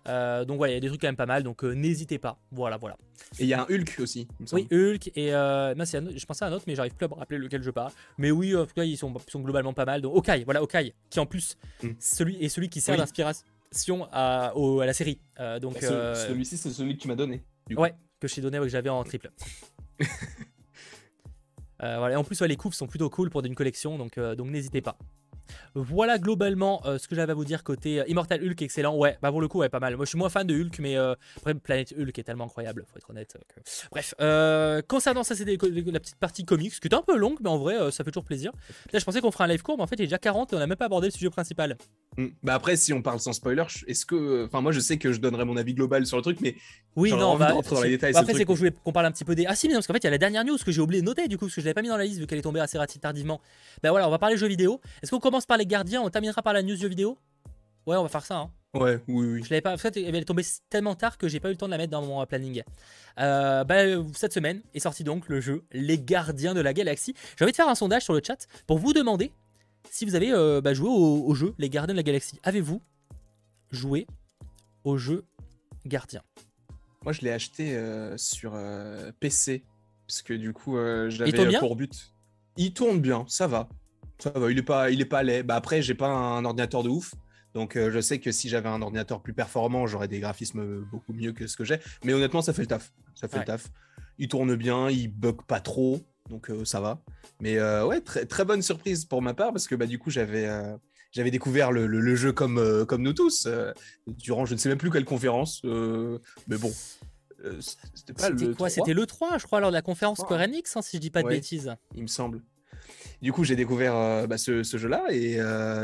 Euh, donc voilà, il y a des trucs quand même pas mal. Donc euh, n'hésitez pas. Voilà, voilà. Et il y a un Hulk aussi. il me semble. Oui, Hulk et euh, un je pensais à un autre, mais j'arrive plus à me rappeler lequel je parle. Mais oui, en tout cas, ils sont, ils sont globalement pas mal. Donc Hawkeye, voilà Hawkeye, qui en plus Mm. celui est celui qui sert Oui. d'inspiration à, au- à la série. Euh, donc Bah, ce- euh, Celui-ci, c'est celui que tu m'as donné. ouais, que je t'ai donné, ouais, que j'avais en triple. Euh, voilà. Et en plus, les coups sont plutôt cool pour une collection, donc, euh, donc n'hésitez pas. Voilà globalement euh, ce que j'avais à vous dire côté Immortal Hulk, excellent. Ouais, bah pour le coup, ouais, pas mal. Moi, je suis moins fan de Hulk, mais après, Planète Hulk est tellement incroyable, faut être honnête. Bref, concernant ça, c'était la petite partie comics, qui était un peu longue, mais en vrai, ça fait toujours plaisir. Là, je pensais qu'on ferait un live court, mais en fait, il est déjà 40 et on a même pas abordé le sujet principal. Mm. Bah après, si on parle sans spoiler, est-ce que. Enfin, moi, je sais que je donnerai mon avis global sur le truc, mais Oui, non, bah, dans les si- détails, bah, après, c'est qu'on parle un petit peu des. Ah, si, mais non, parce qu'en fait, il y a la dernière news que j'ai oublié de noter, du coup, parce que je l'avais pas mis dans la liste vu qu'elle est tombée assez tardivement. Bah voilà, on va parler jeux vidéo. Est-ce qu'on commence par les gardiens? On terminera par la news jeux vidéo? Ouais, on va faire ça. Hein. ouais, oui, oui. Je l'avais pas. En fait, elle est tombée tellement tard que j'ai pas eu le temps de la mettre dans mon planning. Euh, bah, cette semaine est sorti donc le jeu Les Gardiens de la Galaxie. J'ai envie de faire un sondage sur le chat pour vous demander si vous avez euh, bah, joué au, au jeu Les Gardiens de la Galaxie. Avez-vous joué au jeu Gardien? Moi, je l'ai acheté euh, sur euh, PC, parce que du coup, euh, j'avais pour but. Il tourne bien, ça va. Ça va, il est pas, il est pas laid. Bah après, j'ai pas un ordinateur de ouf. Donc je sais que si j'avais un ordinateur plus performant, j'aurais des graphismes beaucoup mieux que ce que j'ai. Mais honnêtement, ça fait le taf. Ça fait Ouais. le taf. Il tourne bien, il bug pas trop, donc ça va. Mais ouais, très, très bonne surprise pour ma part parce que bah du coup j'avais j'avais découvert le, le- le jeu comme euh, comme nous tous euh, durant je ne sais même plus quelle conférence, euh, mais bon. c'était pas C'était le quoi? 3, C'était le 3, je crois, lors de la conférence Trois. Square Enix, hein, si je dis pas de Ouais. bêtises. il me semble. Du coup, j'ai découvert bah, ce, ce jeu-là et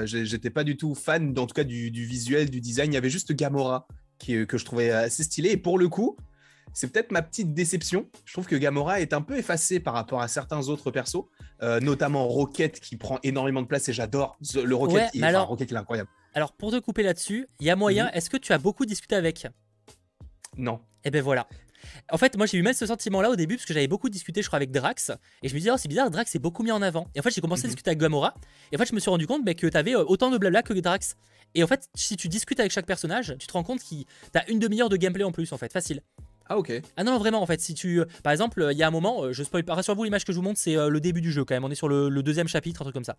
j'étais pas du tout fan, en tout cas du, du visuel, du design. Il y avait juste Gamora qui, que je trouvais assez stylé. Et pour le coup, c'est peut-être ma petite déception. Je trouve que Gamora est un peu effacé par rapport à certains autres persos, euh, notamment Rocket qui prend énormément de place et j'adore le Rocket. Ouais, il, enfin, alors- Rocket, il est incroyable. Alors, pour te couper là-dessus, il y a moyen. Mhm. Est-ce que tu as beaucoup discuté avec? Non. Eh ben voilà. En fait, moi j'ai eu même ce sentiment-là au début parce que j'avais beaucoup discuté, je crois, avec Drax. Et je me disais, oh, c'est bizarre, Drax est beaucoup mis en avant. Et en fait, j'ai commencé à Mhm. discuter avec Gamora. Et en fait, je me suis rendu compte bah, que tu avais autant de blabla que Drax. Et en fait, si tu discutes avec chaque personnage, tu te rends compte que t'as une demi-heure de gameplay en plus, en fait, facile. Ah, ok. Ah non, non, vraiment, en fait, si tu. euh, Par exemple, euh, il y a un moment, euh, je spoil pas, rassurez-vous, l'image que je vous montre, c'est le début du jeu quand même. On est sur le, le deuxième chapitre, un truc comme ça.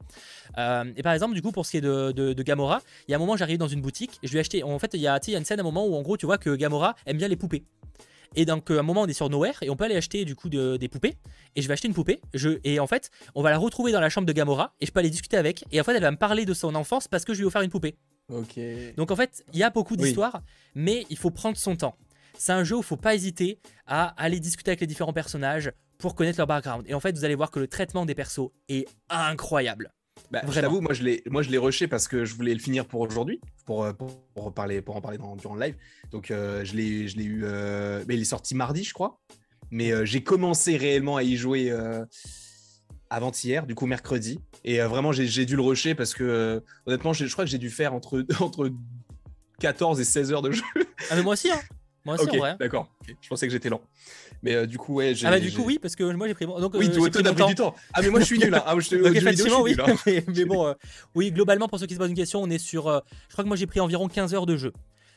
Euh, et par exemple, du coup, pour ce qui est de, de- de Gamora, il y a un moment, j'arrive dans une boutique et je lui ai acheté. En fait, il y, a, y a une scène, à un moment où en gros, tu vois que Gamora aime bien les poupées. Et donc, à un moment, on est sur Nowhere et on peut aller acheter du coup de- des poupées. Et je vais acheter une poupée. Je, et en fait, on va la retrouver dans la chambre de Gamora et je peux aller discuter avec. Et en fait, elle va me parler de son enfance parce que je lui ai offert une poupée. Ok. Donc en fait, il y a beaucoup Oui. d'histoires, mais il faut prendre son temps. C'est un jeu où il faut pas hésiter à aller discuter avec les différents personnages pour connaître leur background. Et en fait, vous allez voir que le traitement des persos est incroyable. Bah, t'avoue, moi je l'ai, moi je l'ai rushé parce que je voulais le finir pour aujourd'hui, pour, euh, pour, pour parler, pour en parler dans, durant le live. Donc euh, je l'ai, je l'ai eu, euh, mais il est sorti mardi, je crois. Mais euh, j'ai commencé réellement à y jouer avant-hier, du coup mercredi. Et vraiment, j'ai, dû le rusher parce que honnêtement, je crois que j'ai dû faire entre, entre 14 et 16 heures de jeu. Ah mais moi aussi, hein. Moi aussi d'accord. Je pensais que j'étais lent. Mais euh, du coup, ouais. Ah bah du coup oui, parce que moi j'ai pris donc Oui, euh, pris pris du temps. Ah, mais moi je suis nul. Hein. Ah, je te- Donc jeux vidéo, je effectivement oui, suis nul, hein. mais, mais bon, euh, oui globalement pour ceux qui se posent une question, on est sur, euh, je crois que moi j'ai pris environ 15 heures de jeu.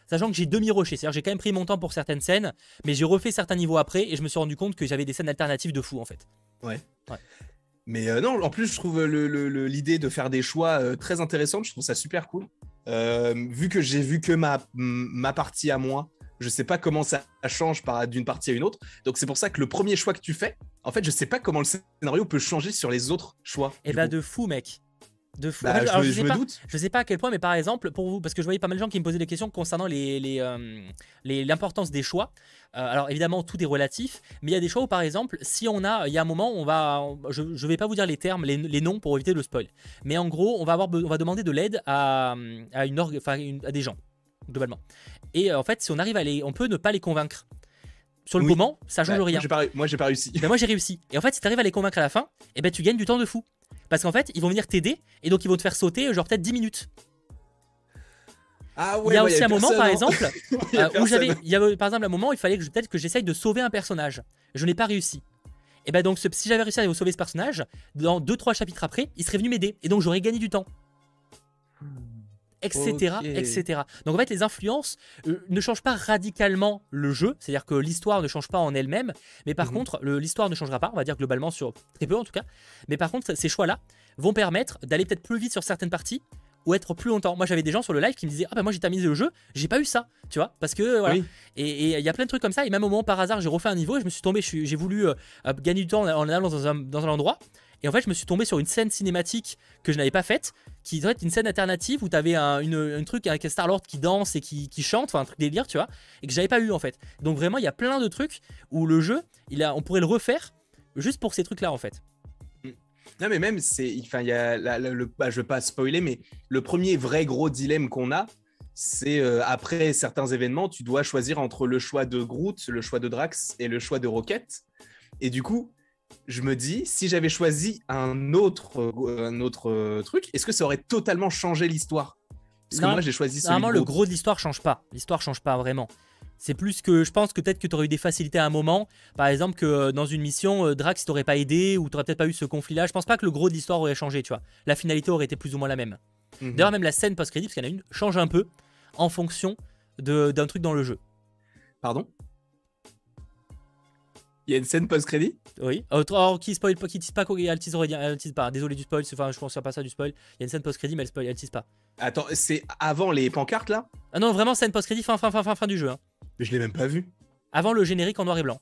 Sachant que j'ai demi-rushé, c'est-à-dire j'ai quand même pris mon temps pour certaines scènes, mais j'ai refait certains niveaux après et je me suis rendu compte que j'avais des scènes alternatives de fou en fait. Mais euh, non, en plus, je trouve le- le- le- l'idée de faire des choix très intéressante. Je trouve ça super cool. Vu que j'ai vu que ma partie à moi, je sais pas comment ça change par- d'une partie à une autre. Donc c'est pour ça que le premier choix que tu fais, en fait, je sais pas comment le scénario peut changer sur les autres choix. Et du bah coup. de fou mec. De fou. Bah, je, alors, je je sais me pas- doute. Je sais pas à quel point, mais par exemple, pour vous, parce que je voyais pas mal de gens qui me posaient des questions concernant les, les, euh, les- l'importance des choix. Euh, alors évidemment, tout est relatif, mais il y a des choix où, par exemple, si on a, il y a un moment, on va, je, je vais pas vous dire les termes, les, les noms pour éviter le spoil, mais en gros, on va avoir, on va demander de l'aide à, à une, org- enfin, une- à des gens globalement. Et euh, en fait, si on arrive à les, on peut ne pas les convaincre. Sur le Oui. moment, ça change rien. Moi, j'ai pas, pas réussi. Ben moi j'ai réussi. Et en fait, si t'arrives à les convaincre à la fin, eh ben tu gagnes du temps de fou. Parce qu'en fait, ils vont venir t'aider et donc ils vont te faire sauter genre peut-être 10 minutes. Ah il y a aussi un moment par hein. exemple Il y a euh, où j'avais il y avait par exemple un moment où il fallait que je- peut-être que j'essaye de sauver un personnage. Je n'ai pas réussi. Et ben donc ce- si j'avais réussi à sauver ce personnage, dans 2 3 chapitres après, il serait venu m'aider et donc j'aurais gagné du temps. Etc.. Donc en fait, les influences euh, ne changent pas radicalement le jeu, c'est-à-dire que l'histoire ne change pas en elle-même, mais par Mhm. contre, l'histoire ne changera pas, on va dire globalement sur très peu en tout cas. Mais par contre, ces choix-là vont permettre d'aller peut-être plus vite sur certaines parties ou être plus longtemps. Moi, j'avais des gens sur le live qui me disaient Ah bah moi j'ai terminé le jeu, j'ai pas eu ça, tu vois, parce que voilà. Oui. Et il y a plein de trucs comme ça. Et même au moment par hasard, j'ai refait un niveau et je me suis tombé, j'ai voulu euh, euh, gagner du temps en, en allant dans un, dans un endroit. Et en fait, je me suis tombé sur une scène cinématique que je n'avais pas faite, qui doit être une scène alternative où tu avais un, truc avec Star-Lord qui danse et qui, chante, enfin un truc délire, tu vois, et que j'avais pas eu en fait. Donc vraiment, il y a plein de trucs où le jeu, on pourrait le refaire juste pour ces trucs-là en fait. Non, mais même, c'est, enfin, il y a le, bah, je veux pas spoiler, mais le premier vrai gros dilemme qu'on a, c'est euh, après certains événements, tu dois choisir entre le choix de Groot, le choix de Drax et le choix de Rocket. Et du coup, je me dis, si j'avais choisi un autre, euh, un autre euh, truc, est-ce que ça aurait totalement changé l'histoire? Parce que moi, j'ai choisi Normalement, le gros de l'histoire change pas. L'histoire change pas vraiment. C'est plus que je pense que peut-être que tu aurais eu des facilités à un moment. Par exemple, que dans une mission, Drax t'aurait pas aidé ou t'aurais peut-être pas eu ce conflit-là. Je pense pas que le gros de l'histoire aurait changé, tu vois. La finalité aurait été plus ou moins la même. Mhm. D'ailleurs, même la scène post-crédit, parce qu'il y en a une, change un peu en fonction d'un truc dans le jeu. Pardon? Il y a une scène post-crédit Oui. Oh, qui spoil pas, qui tease pas, elle tease, elle tease pas. Désolé du spoil, enfin, je pense pas ça du spoil. Il y a une scène post-crédit, mais elle, spoil, elle tease pas. Attends, c'est avant les pancartes là Ah non, vraiment scène post-crédit, fin, fin, fin, fin, fin du jeu. Hein. Mais je l'ai même pas vu. Avant le générique en noir et blanc.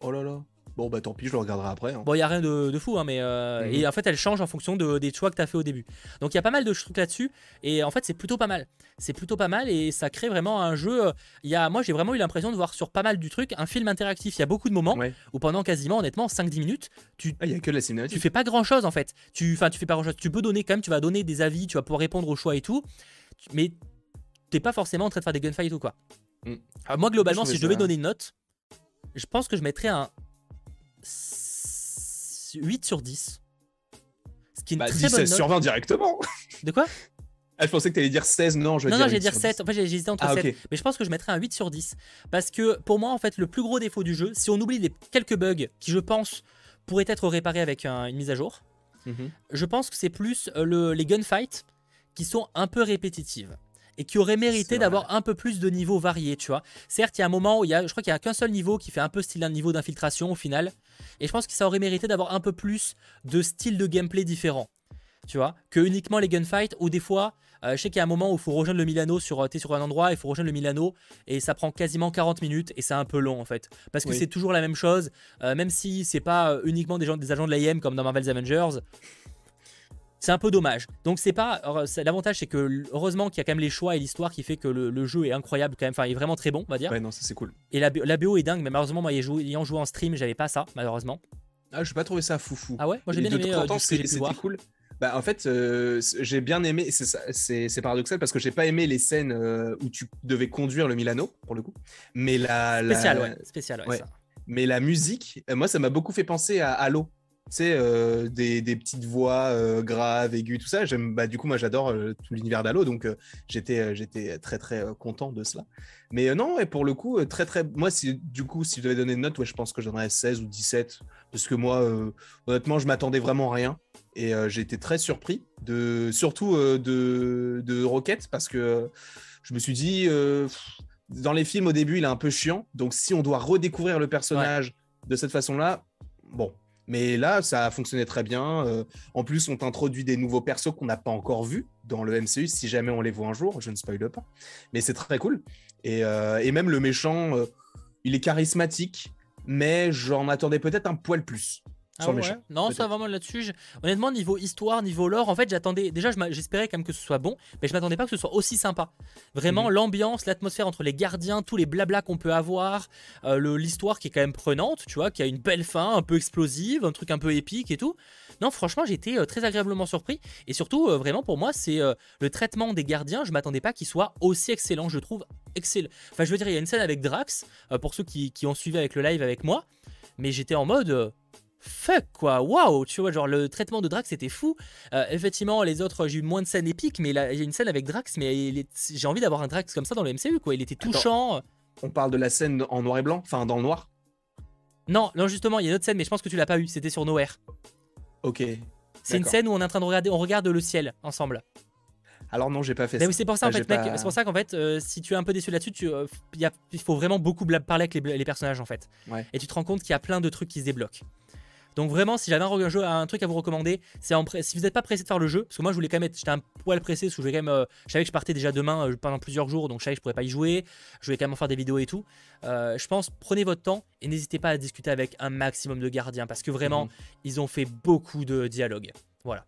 Oh là là. Bon, bah tant pis, je le regarderai après. Hein. Bon, il y a rien de, fou, hein, mais. Euh, mhm. Et en fait, elle change en fonction de, des choix que tu as fait au début. Donc, il y a pas mal de trucs là-dessus. Et en fait, c'est plutôt pas mal. C'est plutôt pas mal et ça crée vraiment un jeu. Euh, y a, moi, j'ai vraiment eu l'impression de voir sur pas mal du truc un film interactif. Il y a beaucoup de moments où pendant quasiment, honnêtement, 5-10 minutes, tu. Ah, il y a que la cinématique. Tu fais pas grand chose en fait. Tu, enfin, tu fais pas grand chose. Tu peux donner quand même, tu vas donner des avis, tu vas pouvoir répondre aux choix et tout. Mais t'es pas forcément en train de faire des gunfights ou quoi. Mm. moi, globalement, si je devais donner une note, je pense que je mettrais un 8 sur 10. Ce qui est une bah, très 16 sur 20 directement. De quoi? Ah, je pensais que tu allais dire 16, non, je vais non, dire. Non, j'allais dire 7. En fait, j'ai hésité entre 7. Ah, mais je pense que je mettrais un 8 sur 10. Parce que pour moi, en fait, le plus gros défaut du jeu, si on oublie les quelques bugs qui, je pense, pourraient être réparés avec une mise à jour, mhm. je pense que c'est plus euh, le, les gunfights qui sont un peu répétitives et qui auraient mérité d'avoir un peu plus de niveaux variés, tu vois. Certes, il y a un moment où il y a, je crois qu'il y a qu'un seul niveau qui fait un peu style un niveau d'infiltration au final, et je pense que ça aurait mérité d'avoir un peu plus de style de gameplay différent. Tu vois, que uniquement les gunfights, ou des fois, euh, je sais qu'il y a un moment où il faut rejoindre le Milano, sur, euh, es sur un endroit, il faut rejoindre le Milano, et ça prend quasiment 40 minutes, et c'est un peu long en fait. Parce que c'est toujours la même chose, euh, même si c'est pas uniquement des, gens, des agents de l'AIM comme dans Marvel's Avengers, c'est un peu dommage. Donc c'est pas. L'avantage c'est que heureusement qu'il y a quand même les choix et l'histoire qui fait que le, jeu est incroyable quand même. Enfin, il est vraiment très bon, on va dire. Ouais, non, ça c'est cool. Et la, BO est dingue, mais malheureusement, moi, ayant joué en stream, j'avais pas ça, malheureusement. Ah, je pas trouvé ça foufou. Ah ouais? Moi j'ai bien aimé. Euh, c'était cool. Bah, en fait, euh, j'ai bien aimé, c'est paradoxal parce que j'ai pas aimé les scènes euh, où tu devais conduire le Milano, pour le coup. Mais la. Spécial, ouais. Spécial, ouais. Ça. Mais la musique, moi, ça m'a beaucoup fait penser à Halo sais, euh, des, petites voix euh, graves, aiguës, tout ça. J'aime, bah, du coup, moi, j'adore euh, tout l'univers d'Halo, donc j'étais, j'étais très, très content de cela. Mais non, et pour le coup, très, très. Moi, si, du coup, si je devais donner une note, ouais, je pense que je donnerais 16 ou 17, parce que moi, honnêtement, je m'attendais vraiment à rien. Et j'ai été très surpris, de, surtout de, de Rocket, parce que je me suis dit, dans les films, au début, il est un peu chiant. Donc, si on doit redécouvrir le personnage de cette façon-là, bon, mais là, ça a fonctionné très bien. Euh, en plus, on t'introduit des nouveaux persos qu'on n'a pas encore vus dans le MCU, si jamais on les voit un jour. Je ne spoile pas. Mais c'est très cool. Et, euh, même le méchant, euh, il est charismatique, mais j'en attendais peut-être un poil plus. Ah non, ça vraiment là-dessus. Honnêtement, niveau histoire, niveau lore, en fait, j'attendais. Déjà, j'espérais quand même que ce soit bon, mais je m'attendais pas que ce soit aussi sympa. Vraiment, mhm. l'ambiance, l'atmosphère entre les gardiens, tous les blabla qu'on peut avoir, euh, l'histoire qui est quand même prenante, tu vois, qui a une belle fin, un peu explosive, un truc un peu épique et tout. Non, franchement, j'étais euh, très agréablement surpris. Et surtout, euh, vraiment, pour moi, c'est le traitement des gardiens. Je m'attendais pas qu'il soit aussi excellent. Je trouve excellent. Enfin, je veux dire, il y a une scène avec Drax, pour ceux qui, qui ont suivi avec le live avec moi. Mais j'étais en mode fuck quoi, waouh, tu vois, genre le traitement de Drax était fou. Euh, effectivement, les autres, j'ai eu moins de scènes épiques, mais là, j'ai une scène avec Drax, mais j'ai envie d'avoir un Drax comme ça dans le MCU, quoi. Il était touchant. on parle de la scène en noir et blanc, enfin dans le noir? Non, non, justement, il y a une autre scène, mais je pense que tu l'as pas eu, c'était sur Nowhere. Ok. C'est une scène où on est en train de regarder, on regarde le ciel ensemble. Alors non, j'ai pas fait ça. C'est pour ça, en ah, fait, mec, c'est pour ça qu'en fait, euh, si tu es un peu déçu là-dessus, euh, il faut vraiment beaucoup parler avec les, personnages en fait. Et tu te rends compte qu'il y a plein de trucs qui se débloquent. Donc vraiment, si j'avais un, jeu, un truc à vous recommander, c'est si vous n'êtes pas pressé de faire le jeu, parce que moi je voulais quand même être, j'étais un poil pressé, parce que je, voulais quand même, euh, je savais que je partais déjà demain euh, pendant plusieurs jours, donc je savais que je pourrais pas y jouer, je voulais quand même faire des vidéos et tout. Euh, je pense, prenez votre temps et n'hésitez pas à discuter avec un maximum de gardiens, parce que vraiment, mhm. ils ont fait beaucoup de dialogues. Voilà.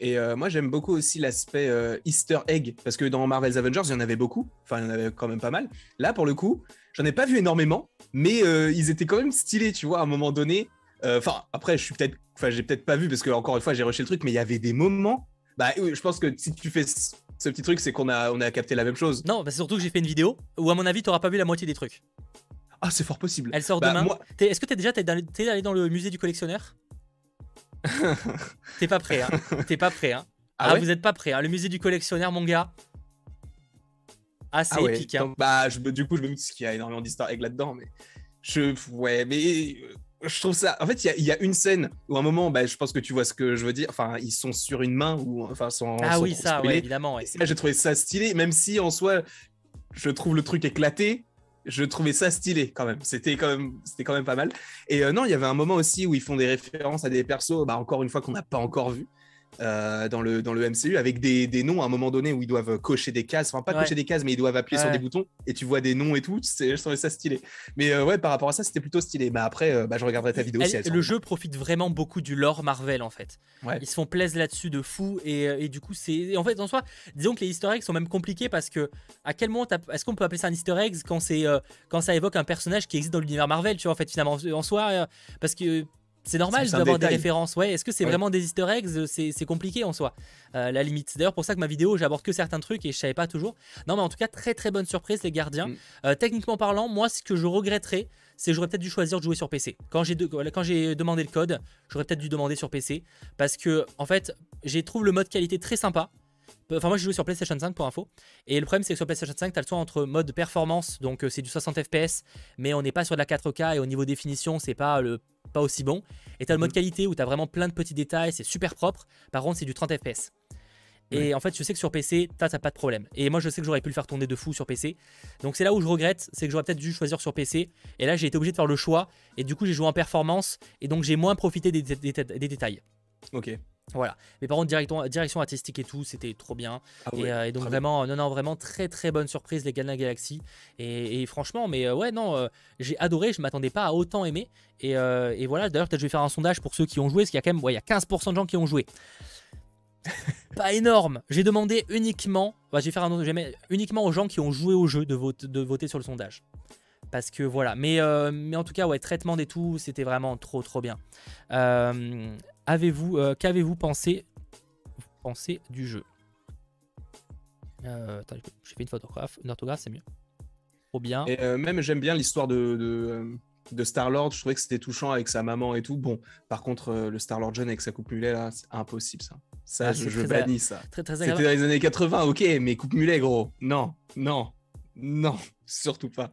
Et moi, j'aime beaucoup aussi l'aspect Easter egg, parce que dans Marvel's Avengers, il y en avait beaucoup, enfin, il y en avait quand même pas mal. Là, pour le coup, j'en ai pas vu énormément, mais ils étaient quand même stylés, tu vois, à un moment donné. Enfin, après, je suis peut-être Enfin, j'ai peut-être pas vu parce que encore une fois, j'ai rushé le truc, mais il y avait des moments. Bah, je pense que si tu fais ce petit truc, c'est qu'on a, on a capté la même chose. Non, bah, c'est surtout que j'ai fait une vidéo où, à mon avis, t'auras pas vu la moitié des trucs. Ah, c'est fort possible. Elle sort bah, demain. Est-ce que t'es déjà t'es allé dans le musée du collectionneur? T'es pas prêt, hein T'es pas prêt, hein Ah, ah vous êtes pas prêt, hein Le musée du collectionneur, mon gars. Ah épique, hein. bah, je, du coup, je me dis qu'il y a énormément d'histoires là-dedans, mais je, ouais, mais je trouve ça. En fait, il y, a une scène où, à un moment, bah, je pense que tu vois ce que je veux dire. Enfin, ils sont sur une main ou enfin, sont. Ah oui, ça, évidemment. j'ai trouvé ça stylé, même si en soi, je trouve le truc éclaté. Je trouvais ça stylé quand même. C'était quand même, c'était quand même pas mal. Et euh, non, il y avait un moment aussi où ils font des références à des persos, bah, encore une fois qu'on n'a pas encore vu. Euh, dans, le, dans le MCU avec des, des, noms à un moment donné où ils doivent cocher des cases, enfin pas cocher des cases, mais ils doivent appuyer sur des boutons et tu vois des noms et tout. Je trouvais ça stylé. Mais euh, ouais, par rapport à ça, c'était plutôt stylé. Mais après, euh, bah, je regarderai ta vidéo si Le jeu profite vraiment beaucoup du lore Marvel en fait. Ils se font plaisir là-dessus de fou et, et du coup, c'est. En fait, en soi, disons que les easter eggs sont même compliqués parce que à quel moment est-ce qu'on peut appeler ça un easter egg quand, c'est quand ça évoque un personnage qui existe dans l'univers Marvel, tu vois, en fait, finalement, en soi, parce que c'est normal d'avoir des références. Ouais, est-ce que c'est vraiment des easter eggs? C'est compliqué en soi, euh, la limite. C'est d'ailleurs pour ça que ma vidéo, j'aborde que certains trucs et je savais pas toujours. Non, mais en tout cas, très très bonne surprise, les gardiens. Mm. Euh, techniquement parlant, moi, ce que je regretterais, c'est que j'aurais peut-être dû choisir de jouer sur PC. Quand j'ai demandé le code, j'aurais peut-être dû demander sur PC. Parce que, en fait, j'ai trouvé le mode qualité très sympa. Enfin, moi j'ai joué sur PlayStation 5 pour info. Et le problème, c'est que sur PlayStation 5, tu as le choix entre mode performance, donc euh, c'est du 60 FPS, mais on n'est pas sur de la 4K et au niveau définition, c'est pas le pas aussi bon. Et tu as le mode mhm. qualité où tu as vraiment plein de petits détails, c'est super propre. Par contre, c'est du 30 FPS. Et en fait, je sais que sur PC, t'as pas de problème. Et moi, je sais que j'aurais pu le faire tourner de fou sur PC. Donc c'est là où je regrette, c'est que j'aurais peut-être dû choisir sur PC. Et là, j'ai été obligé de faire le choix. Et du coup, j'ai joué en performance. Et donc, j'ai moins profité des, des détails. Ok. Voilà. Mais par contre, direction, direction artistique et tout, c'était trop bien. Ah euh, et, donc vraiment, non, non, vraiment très très bonne surprise les Galaxy. Et, franchement, mais euh, ouais, non, euh, j'ai adoré. Je m'attendais pas à autant aimer. Et, voilà. D'ailleurs, peut-être je vais faire un sondage pour ceux qui ont joué, parce qu'il y a quand même, il y a 15% de gens qui ont joué. pas énorme. J'ai demandé uniquement, bah, je vais faire un, uniquement aux gens qui ont joué au jeu de, de voter sur le sondage parce que voilà. Mais, mais en tout cas, ouais, traitement des tout, c'était vraiment trop trop bien. Euh, avez-vous, euh, qu'avez-vous pensé, pensé du jeu euh, j'ai fait une photographe, une orthographe, c'est mieux. Trop bien. Et euh, même j'aime bien l'histoire de, de, Star Lord. Je trouvais que c'était touchant avec sa maman et tout. Bon, par contre, le Star Lord jeune avec sa coupe mulet là, c'est impossible ça. Ça, ah, je, bannis ça. C'était dans les années 80, ok, mais coupe mulet gros. Non, non, non, surtout pas.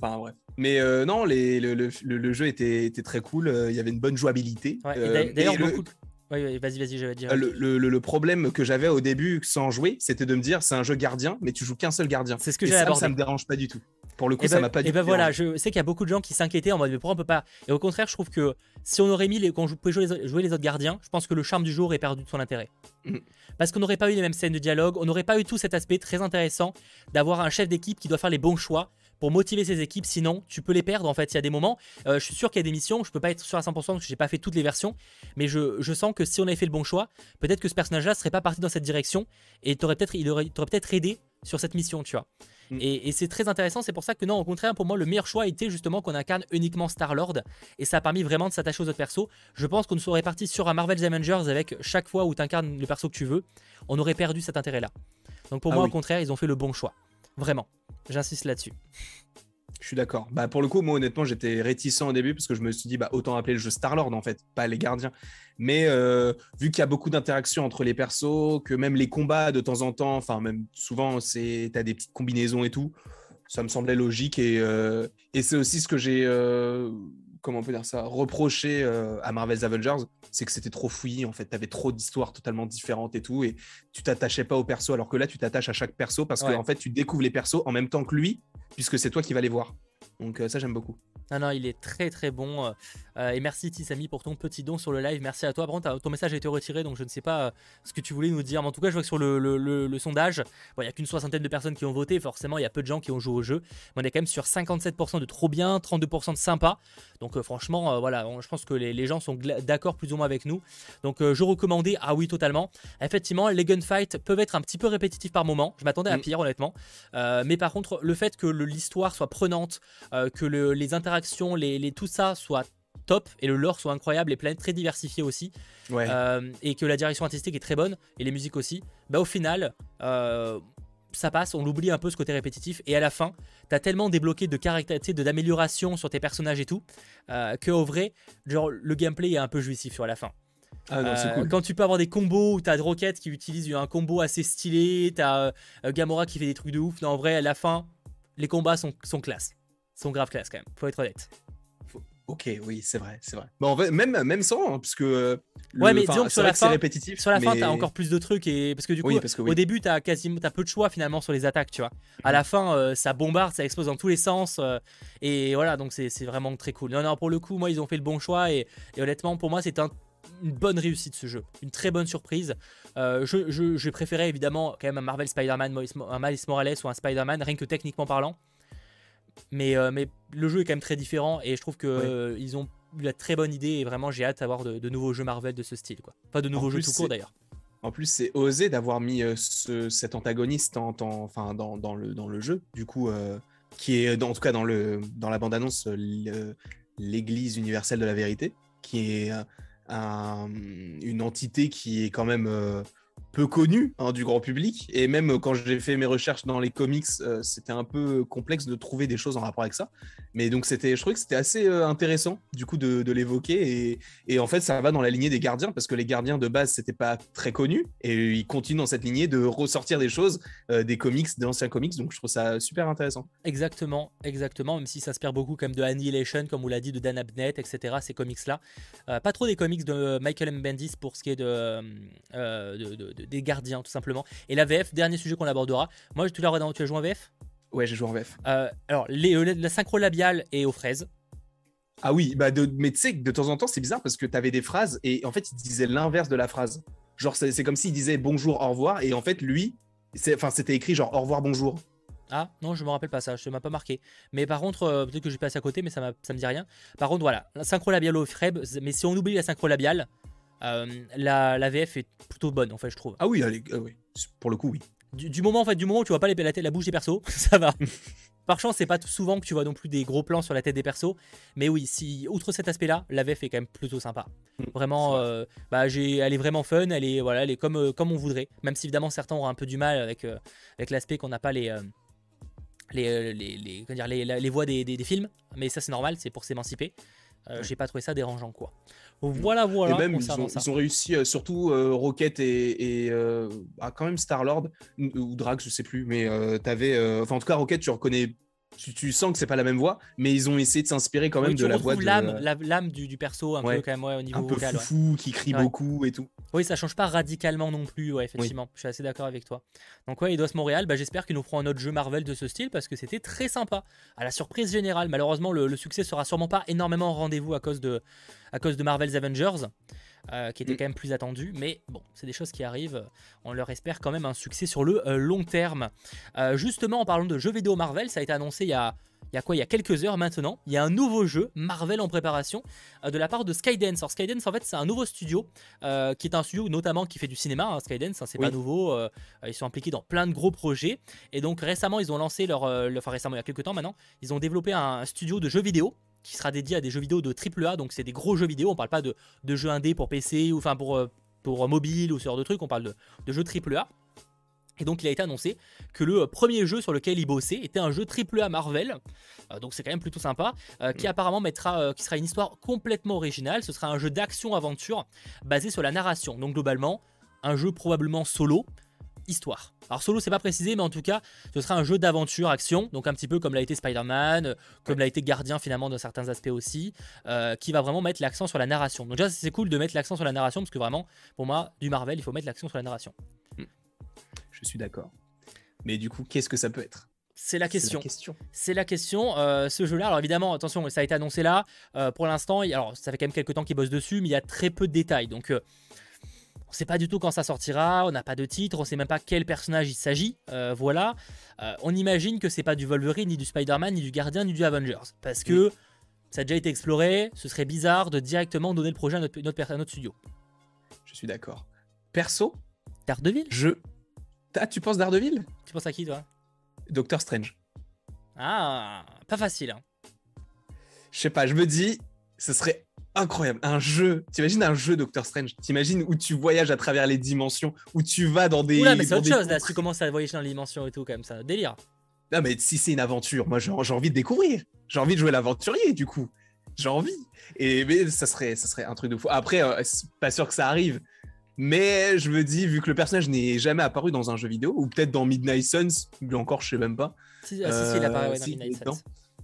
Enfin bref. Mais euh, non, les, le, le, jeu était, était, très cool. Euh, il y avait une bonne jouabilité. Euh, d'ailleurs, beaucoup. vas-y, vas-y, je vais dire. Le, problème que j'avais au début sans jouer, c'était de me dire c'est un jeu gardien, mais tu joues qu'un seul gardien. C'est ce que j'ai abordé. Ça me dérange pas du tout. Pour le coup, et ça bah, m'a pas du et ben voilà, je sais qu'il y a beaucoup de gens qui s'inquiétaient en mode mais pourquoi on peut pas? Et au contraire, je trouve que si on aurait mis les, quand on pouvait jouer les, jouer les autres gardiens, je pense que le charme du jeu aurait perdu de son intérêt. Mm. Parce qu'on n'aurait pas eu les mêmes scènes de dialogue, on n'aurait pas eu tout cet aspect très intéressant d'avoir un chef d'équipe qui doit faire les bons choix pour motiver ses équipes. Sinon, tu peux les perdre. En fait, il y a des moments. Euh, je suis sûr qu'il y a des missions. Je peux pas être sûr à 100% parce que j'ai pas fait toutes les versions. Mais je, sens que si on avait fait le bon choix, peut-être que ce personnage-là serait pas parti dans cette direction et t'aurais peut-être, il aurait, peut-être aidé sur cette mission, tu vois. Mm. Et, c'est très intéressant, c'est pour ça que non, au contraire, pour moi, le meilleur choix était justement qu'on incarne uniquement Star-Lord, et ça a permis vraiment de s'attacher aux autres persos. Je pense qu'on serait parti sur un Marvel's Avengers avec chaque fois où tu incarnes le perso que tu veux, on aurait perdu cet intérêt-là. Donc pour ah moi, au contraire, ils ont fait le bon choix. Vraiment. J'insiste là-dessus. Je suis d'accord. Bah pour le coup, moi honnêtement, j'étais réticent au début parce que je me suis dit bah autant appeler le jeu Star Lord en fait, pas les gardiens. Mais euh, vu qu'il y a beaucoup d'interactions entre les persos, que même les combats de temps en temps, enfin même souvent c'est t'as des petites combinaisons et tout, ça me semblait logique et, euh, c'est aussi ce que j'ai euh, comment on peut dire ça, reproché à Marvel's Avengers, c'est que c'était trop fouillis en fait. Tu avais trop d'histoires totalement différentes et tout, et tu t'attachais pas aux persos, alors que là, tu t'attaches à chaque perso parce que en fait, tu découvres les persos en même temps que lui, puisque c'est toi qui vas les voir. Donc ça j'aime beaucoup. Non, non, il est très très bon. Euh, euh, et merci Tissami pour ton petit don sur le live. Merci à toi. Par contre, ton message a été retiré, donc je ne sais pas euh, ce que tu voulais nous dire. Mais en tout cas, je vois que sur le, sondage, il n'y a qu'une soixantaine de personnes qui ont voté. Forcément, il y a peu de gens qui ont joué au jeu. Mais on est quand même sur 57% de trop bien, 32% de sympa. Donc franchement, voilà, je pense que les, gens sont d'accord plus ou moins avec nous. Donc je recommandais, ah oui, totalement. Effectivement, les gunfights peuvent être un petit peu répétitifs par moment. Je m'attendais à mm. pire, honnêtement. mais par contre, le fait que l'histoire soit prenante, que les interactions les, tout ça soit top et le lore soit incroyable, les planètes très diversifiées aussi, euh, et que la direction artistique est très bonne et les musiques aussi, bah au final, euh, ça passe, on l'oublie un peu ce côté répétitif, et à la fin, t'as tellement débloqué de caractéristiques, de d'amélioration sur tes personnages et tout, euh, que au vrai, genre le gameplay est un peu jouissif sur la fin. Ah euh, quand tu peux avoir des combos où t'as de roquettes qui utilisent un combo assez stylé, t'as Gamora qui fait des trucs de ouf, non en vrai à la fin, les combats sont, sont classe sont grave classe quand même, faut être honnête. Ok, oui, c'est vrai, c'est vrai. Bon, même, même sans, hein, parce que. Euh, ouais, mais disons que sur la fin, répétitif, sur la fin, t'as encore plus de trucs et parce que du coup, au début, t'as quasiment, as peu de choix finalement sur les attaques, tu vois. À la fin, euh, ça bombarde, ça explose dans tous les sens euh, et voilà, donc c'est vraiment très cool. Non, non, pour le coup, moi, ils ont fait le bon choix et, honnêtement, pour moi, c'est une bonne réussite ce jeu, une très bonne surprise. je, je, préférais évidemment quand même un Marvel Spider-Man, un Miles Morales ou un Spider-Man, rien que techniquement parlant. Mais, euh, mais le jeu est quand même très différent et je trouve qu'ils euh, ils ont eu la très bonne idée et vraiment j'ai hâte d'avoir de, nouveaux jeux Marvel de ce style. Quoi. Pas de nouveaux jeux tout court d'ailleurs. En plus, c'est osé d'avoir mis euh, cet antagoniste en, enfin, dans, dans, le, dans le jeu, du coup, qui est en tout cas dans, le, dans la bande-annonce l'Église universelle de la vérité, qui est une entité qui est quand même peu connu hein, du grand public. Et même euh, quand j'ai fait mes recherches dans les comics, euh, c'était un peu complexe de trouver des choses en rapport avec ça. Mais donc c'était, je trouvais que c'était assez euh, intéressant du coup de, l'évoquer. Et, et, en fait, ça va dans la lignée des gardiens parce que les gardiens de base c'était pas très connu et ils continuent dans cette lignée de ressortir des choses des comics, des anciens comics. Donc je trouve ça super intéressant. Exactement, exactement. Même si ça se perd beaucoup comme de Annihilation, comme vous l'a dit, de Dan Abnett, etc. Ces comics là, pas trop des comics de Michael M. Bendis pour ce qui est de des gardiens, tout simplement. Et la VF, dernier sujet qu'on abordera. Moi, tout à l'heure, tu as joué en VF Ouais, j'ai joué en VF. Euh, alors, les, euh, la synchro labiale est aux fraises. Ah oui, bah de, mais tu sais que de temps en temps, c'est bizarre parce que tu avais des phrases et en fait, il disait l'inverse de la phrase. Genre, c'est comme s'il disait bonjour, au revoir, et en fait, lui, enfin, c'était écrit genre au revoir, bonjour. Ah non, je me rappelle pas ça, ça m'a pas marqué. Mais par contre, euh, peut-être que j'ai passé à côté, mais ça, ça me dit rien. Par contre, voilà, la synchro labiale au fraises, mais si on oublie la synchro labiale, euh, la, VF est plutôt bonne en fait je trouve. Ah oui, euh, oui. pour le coup oui. Du, moment en fait du moment où tu vois pas les, la, la bouche des persos, ça va. Par chance, c'est pas souvent que tu vois non plus des gros plans sur la tête des persos, mais oui, si outre cet aspect-là, la VF est quand même plutôt sympa. Mm. Vraiment, euh, bah, j'ai, elle est vraiment fun, elle est voilà, elle est comme comme on voudrait. Même si évidemment certains auront un peu du mal avec avec l'aspect qu'on n'a pas les les, les, dire, les, voix des, des, films, mais ça c'est normal, c'est pour s'émanciper. J'ai pas trouvé ça dérangeant quoi. Voilà, voilà. Et même, ils ont, réussi, euh, surtout euh, Rocket et, et euh, ah, quand même Star-Lord, ou Drax, je sais plus, mais t'avais. Enfin, en tout cas, Rocket, tu reconnais tu, sens que c'est pas la même voix, mais ils ont essayé de s'inspirer quand même de la voix de l'âme, l'âme du, du, perso un peu quand même au niveau un peu fou, qui crie beaucoup et tout. Oui, ça change pas radicalement non plus, ouais, effectivement. Je suis assez d'accord avec toi. Donc ouais, Eidos Montréal, bah, j'espère qu'ils nous feront un autre jeu Marvel de ce style parce que c'était très sympa. À la surprise générale, malheureusement le, le succès sera sûrement pas énormément rendez-vous à cause de à cause de Marvel's Avengers. Euh, qui était mm. quand même plus attendu. Mais bon, c'est des choses qui arrivent. On leur espère quand même un succès sur le euh, long terme. Euh, justement, en parlant de jeux vidéo Marvel, ça a été annoncé il y a il y a quoi? Il y a quelques heures maintenant, il y a un nouveau jeu Marvel en préparation de la part de Skydance. Alors Skydance en fait c'est un nouveau studio qui est un studio notamment qui fait du cinéma. Hein, Skydance, hein, c'est pas nouveau. ils sont impliqués dans plein de gros projets et donc récemment ils ont lancé leur, enfin récemment il y a quelques temps maintenant, ils ont développé un studio de jeux vidéo qui sera dédié à des jeux vidéo de AAA, donc c'est des gros jeux vidéo, on parle pas de, de jeux indés pour PC ou enfin pour, euh, pour mobile ou ce genre de trucs, on parle de, de jeux AAA. Et donc il a été annoncé que le premier jeu sur lequel il bossait était un jeu AAA Marvel, euh, donc c'est quand même plutôt sympa, euh, qui mm. apparemment mettra, qui sera une histoire complètement originale. Ce sera un jeu d'action-aventure basé sur la narration. Donc globalement, un jeu probablement solo, histoire. Alors solo c'est pas précisé mais en tout cas ce sera un jeu d'aventure action donc un petit peu comme l'a été Spider-Man, comme l'a été Gardien finalement dans certains aspects aussi, euh, qui va vraiment mettre l'accent sur la narration. Donc déjà c'est cool de mettre l'accent sur la narration parce que vraiment pour moi du Marvel il faut mettre l'accent sur la narration. Hmm. Je suis d'accord. Mais du coup qu'est-ce que ça peut être? C'est la question. question. C'est la question. Euh, ce jeu-là, alors évidemment, attention, ça a été annoncé là. Euh, pour l'instant, alors ça fait quand même quelques temps qu'ils bossent dessus, mais il y a très peu de détails. Donc, euh, on sait pas du tout quand ça sortira. On n'a pas de titre. On sait même pas quel personnage il s'agit. Euh, voilà. Euh, on imagine que c'est pas du Wolverine, ni du Spider-Man, ni du Gardien, ni du Avengers, parce que ça a déjà été exploré. Ce serait bizarre de directement donner le projet à notre, notre, per- à notre studio. Je suis d'accord. Perso, Daredevil? je. Ah, tu penses Daredevil? Tu penses à qui, toi? Doctor Strange. Ah, pas facile. hein. Je sais pas, je me dis, ce serait incroyable. Un jeu, t'imagines un jeu Doctor Strange T'imagines où tu voyages à travers les dimensions, où tu vas dans des. Oula, mais c'est autre chose là. Si tu commences à voyager dans les dimensions et tout, comme ça, délire. Non, mais si c'est une aventure, moi j'ai envie de découvrir. J'ai envie de jouer l'aventurier, du coup. J'ai envie. Et mais ça serait, ça serait un truc de fou. Après, euh, c'est pas sûr que ça arrive. Mais je me dis, vu que le personnage n'est jamais apparu dans un jeu vidéo, ou peut-être dans Midnight Suns, lui encore, je sais même pas. Si, ah, si, si, il apparaît Euh, ouais, dans si, Midnight. Suns.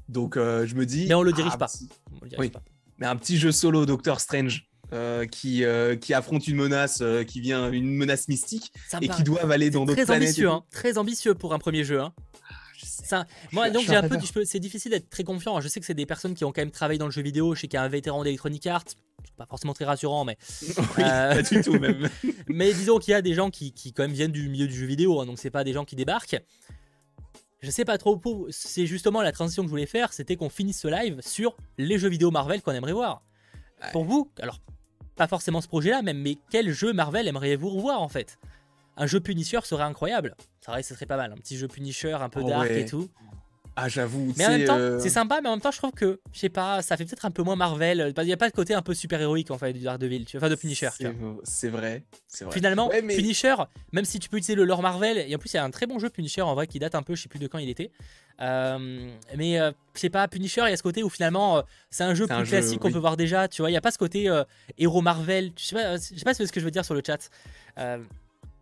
Donc euh, je me dis. Mais on le dirige ah, pas. On le dirige Oui. pas. Mais un petit jeu solo Doctor Strange euh, qui, euh, qui affronte une menace, euh, qui vient une menace mystique et qui doivent aller dans d'autres très planètes. ambitieux, hein, très ambitieux pour un premier jeu. hein. Ça- moi, donc j'ai un peu, c'est difficile d'être très confiant. Je sais que c'est des personnes qui ont quand même travaillé dans le jeu vidéo. Je sais qu'il y a un vétéran d'Electronic Arts. Pas forcément très rassurant, mais oui, Euh, pas du tout même. mais disons qu'il y a des gens qui, qui, quand même viennent du milieu du jeu vidéo, hein, donc c'est pas des gens qui débarquent. Je sais pas trop pour. C'est justement la transition que je voulais faire, c'était qu'on finisse ce live sur les jeux vidéo Marvel qu'on aimerait voir. Ouais. Pour vous, alors pas forcément ce projet-là, même, mais quel jeu Marvel aimeriez-vous revoir en fait? Un jeu Punisher serait incroyable. Ça serait, ce serait pas mal, un petit jeu Punisher un peu Oh dark ouais. et tout. Ah, j'avoue. Mais en même c'est, temps, euh, c'est sympa, mais en même temps, je trouve que, je sais pas, ça fait peut-être un peu moins Marvel. Il n'y a pas de côté un peu super-héroïque en fait du Daredevil, tu vois, enfin de Punisher. c'est- vrai. C'est vrai. Finalement, Ouais, mais- Punisher, même si tu peux utiliser le lore Marvel, et en plus il y a un très bon jeu Punisher en vrai qui date un peu, je sais plus de quand il était. Euh, mais euh, je sais pas, Punisher, il y a ce côté où finalement euh, c'est un jeu plus un classique qu'on oui. peut voir déjà, tu vois. Il n'y a pas ce côté héros Marvel, je sais pas, je sais pas ce que je veux dire sur le chat.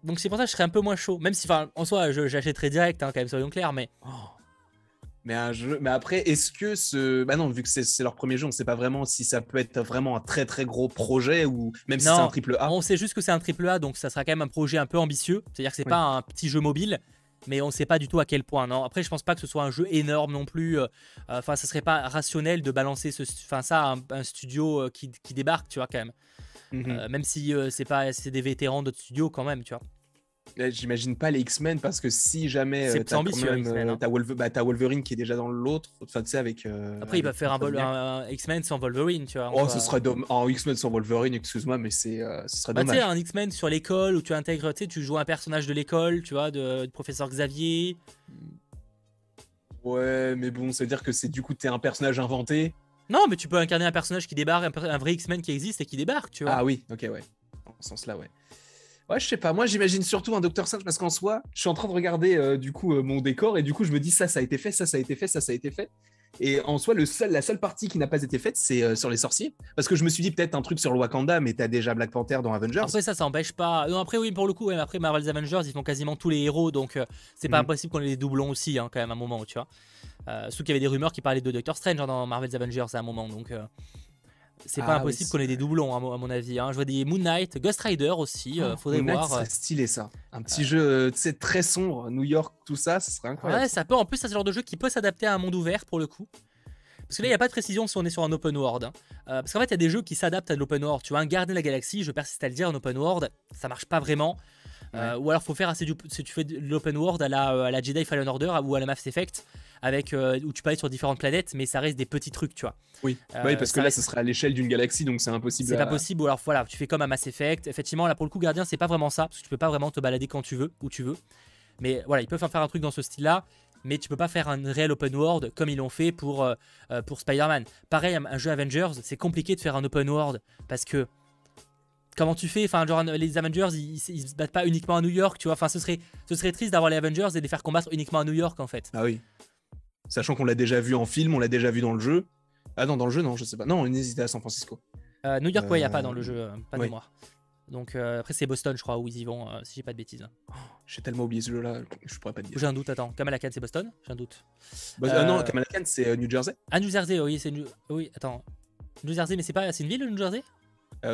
Donc c'est pour ça que je serais un peu moins chaud, même si enfin, en soi je- j'achèterais direct, hein, quand même, soyons clairs, mais Oh. Mais un jeu. Mais après, est-ce que ce. Bah non, vu que c'est leur premier jeu, on sait pas vraiment si ça peut être vraiment un très très gros projet ou même si c'est un triple A. on sait juste que c'est un triple A, donc ça sera quand même un projet un peu ambitieux. C'est-à-dire que c'est Oui. pas un petit jeu mobile, mais on sait pas du tout à quel point. Non, après je pense pas que ce soit un jeu énorme non plus. euh, Enfin, ça serait pas rationnel de balancer ce, enfin ça à un, un studio euh, qui, qui débarque, tu vois quand même. Mhm. Euh, même si euh, c'est pas, c'est des vétérans d'autres studios quand même, tu vois. J'imagine pas les X-Men parce que si jamais C'est- euh, t'as euh, hein. Wolver- bah, Wolverine qui est déjà dans l'autre, enfin tu sais avec. euh, Après ils avec peuvent faire un, un- un X-Men sans Wolverine, tu vois. Oh, ce va- serait dommage. En X-Men sans Wolverine, excuse-moi, mais c'est, euh, ce serait Bah, tu sais, dommage. un X-Men sur l'école où tu intègres, tu sais, tu joues un personnage de l'école, tu vois, de, du professeur Xavier. Ouais, mais bon, ça veut dire que c'est du coup t'es un personnage inventé. Non, mais tu peux incarner un personnage qui débarque, un, un vrai X-Men qui existe et qui débarque, tu vois. Ah oui, ok, ouais. Dans ce sens-là, ouais. Ouais, je sais pas. Moi, j'imagine surtout un Docteur Strange parce qu'en soi, je suis en train de regarder euh, du coup euh, mon décor et du coup, je me dis ça, ça a été fait, ça, ça a été fait, ça, ça a été fait. Et en soi, le seul, la seule partie qui n'a pas été faite, c'est euh, sur les sorciers. Parce que je me suis dit peut-être un truc sur le Wakanda, mais t'as déjà Black Panther dans Avengers. Après ça, ça empêche pas. Non, après oui, pour le coup, ouais, après Marvel's Avengers, ils font quasiment tous les héros, donc euh, c'est pas Mhm. impossible qu'on ait des doublons aussi, hein, quand même, à un moment, tu vois. Euh, surtout qu'il y avait des rumeurs qui parlaient de Doctor Strange hein, dans Marvel's Avengers à un moment, donc c'est pas Ah, impossible oui, qu'on ait c'est des doublons, à mon, à mon avis. hein. Je vois des Moon Knight, Ghost Rider aussi, euh, Oh, faudrait Moon Knight, voir. ce serait stylé ça. Un petit jeu, euh, tu sais, très sombre, New York, tout ça, ce serait incroyable. Ouais, ça peut. En plus, ça, c'est le genre de jeu qui peut s'adapter à un monde ouvert pour le coup. Parce que là, il n'y a pas de précision si on est sur un open world. hein. Euh, parce qu'en fait, il y a des jeux qui s'adaptent à de l'open world. Tu vois, un Gardien de la Galaxie, je persiste à le dire, un open world, ça marche pas vraiment. Euh, ou alors, faut faire assez du. Si tu fais de l'open world à la, euh, à la Jedi Fallen Order ou à la Mass Effect, avec, euh, où tu peux aller sur différentes planètes, mais ça reste des petits trucs, tu vois. Oui, Euh, oui parce que ça là, reste- ce serait à l'échelle d'une galaxie, donc c'est impossible. C'est à- pas possible, alors voilà, tu fais comme à Mass Effect. Effectivement, là pour le coup, Gardien, c'est pas vraiment ça, parce que tu peux pas vraiment te balader quand tu veux, où tu veux. Mais voilà, ils peuvent faire un truc dans ce style-là, mais tu peux pas faire un réel open world comme ils l'ont fait pour, euh, pour Spider-Man. Pareil, un, jeu Avengers, c'est compliqué de faire un open world, parce que comment tu fais? Enfin, genre, les Avengers, ils, ils- ils se battent pas uniquement à New York, tu vois. Enfin, ce serait, ce serait triste d'avoir les Avengers et de les faire combattre uniquement à New York, en fait. Ah oui. Sachant qu'on l'a déjà vu en film, on l'a déjà vu dans le jeu. Ah non, dans le jeu, non, je sais pas. Non, on hésitait à San Francisco. Euh, New York, ouais, il a pas Euh, dans le jeu, euh, pas de ouais. mémoire. Donc euh, après, c'est Boston, je crois, où ils y vont, euh, si j'ai pas de bêtises. J'ai tellement oublié ce jeu-là, je pourrais pas te dire. J'ai un doute, attends. Kamala Khan, c'est Boston J'ai un doute. Bah, euh, non, Kamala Khan, c'est New Jersey. Ah, New Jersey, oui, c'est New... Oui, attends. New Jersey, mais c'est pas... C'est une ville, le New Jersey?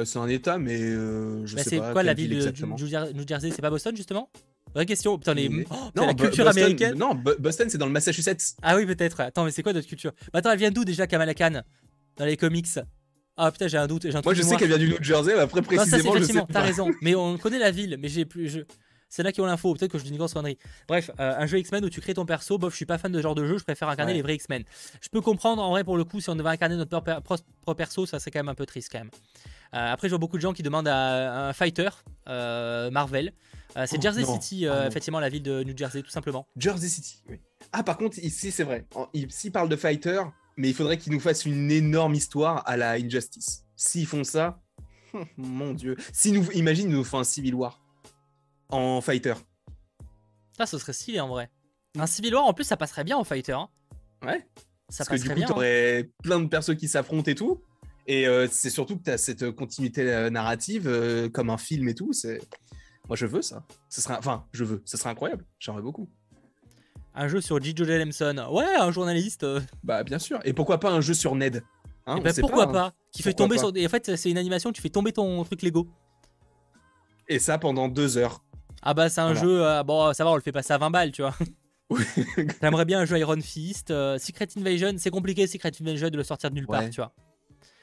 C'est un état, mais euh, je Bah, sais C'est pas. quoi la ville de New Jersey? C'est pas Boston, justement? Vraie question. Putain, les... Oh, Non, la culture Boston- américaine. Non, Bo- Boston, c'est dans le Massachusetts. Ah oui, peut-être. Attends, mais c'est quoi notre culture Bah, Attends, elle vient d'où déjà, Kamala Khan? Dans les comics Ah putain, j'ai un doute. j'ai un Moi, je sais qu'elle vient du New Jersey, mais après, Non, ça c'est précisément, je t'as raison. Mais on connaît la ville, mais j'ai plus. Je... C'est là qui ont l'info, peut-être que je dis une grosse connerie. Bref, euh, un jeu X-Men où tu crées ton perso, bof, je suis pas fan de ce genre de jeu, je préfère incarner Ouais. les vrais X-Men. Je peux comprendre en vrai pour le coup, si on devait incarner notre propre perso, ça serait quand même un peu triste quand même. Euh, après, je vois beaucoup de gens qui demandent à un fighter, euh, Marvel. Euh, c'est Oh, Jersey non. City, Ah, effectivement, la ville de New Jersey, tout simplement. Jersey City, oui. Ah, par contre, ici, c'est vrai. En- Ici, ils parlent de fighter, mais il faudrait qu'ils nous fassent une énorme histoire à la Injustice. S'ils font ça, mon dieu. Si nous, imagine, ils nous font un Civil War en fighter. Ça, ce serait stylé en vrai. Un Civil War, en plus, ça passerait bien en fighter. hein. Ouais. Ça Parce que du coup, hein. t'aurais plein de persos qui s'affrontent et tout. Et euh, c'est surtout que tu as cette continuité euh, narrative euh, comme un film et tout. C'est Moi, je veux ça. Ce serait... Enfin, je veux. Ce serait incroyable. J'aimerais beaucoup. Un jeu sur. Joe Jameson. Ouais, un journaliste. euh, Bah, bien sûr. Et pourquoi pas un jeu sur Ned Hein, sait pourquoi hein. pas, Qui fait Pourquoi tomber pas? Et en fait, c'est une animation, tu fais tomber ton truc Lego. Et ça pendant deux heures. Ah bah c'est un Voilà. jeu, euh, bon ça va on le fait passer à 20 balles tu vois. Oui. J'aimerais bien un jeu Iron Fist, euh, Secret Invasion, c'est compliqué Secret Invasion de le sortir de nulle part Ouais. tu vois.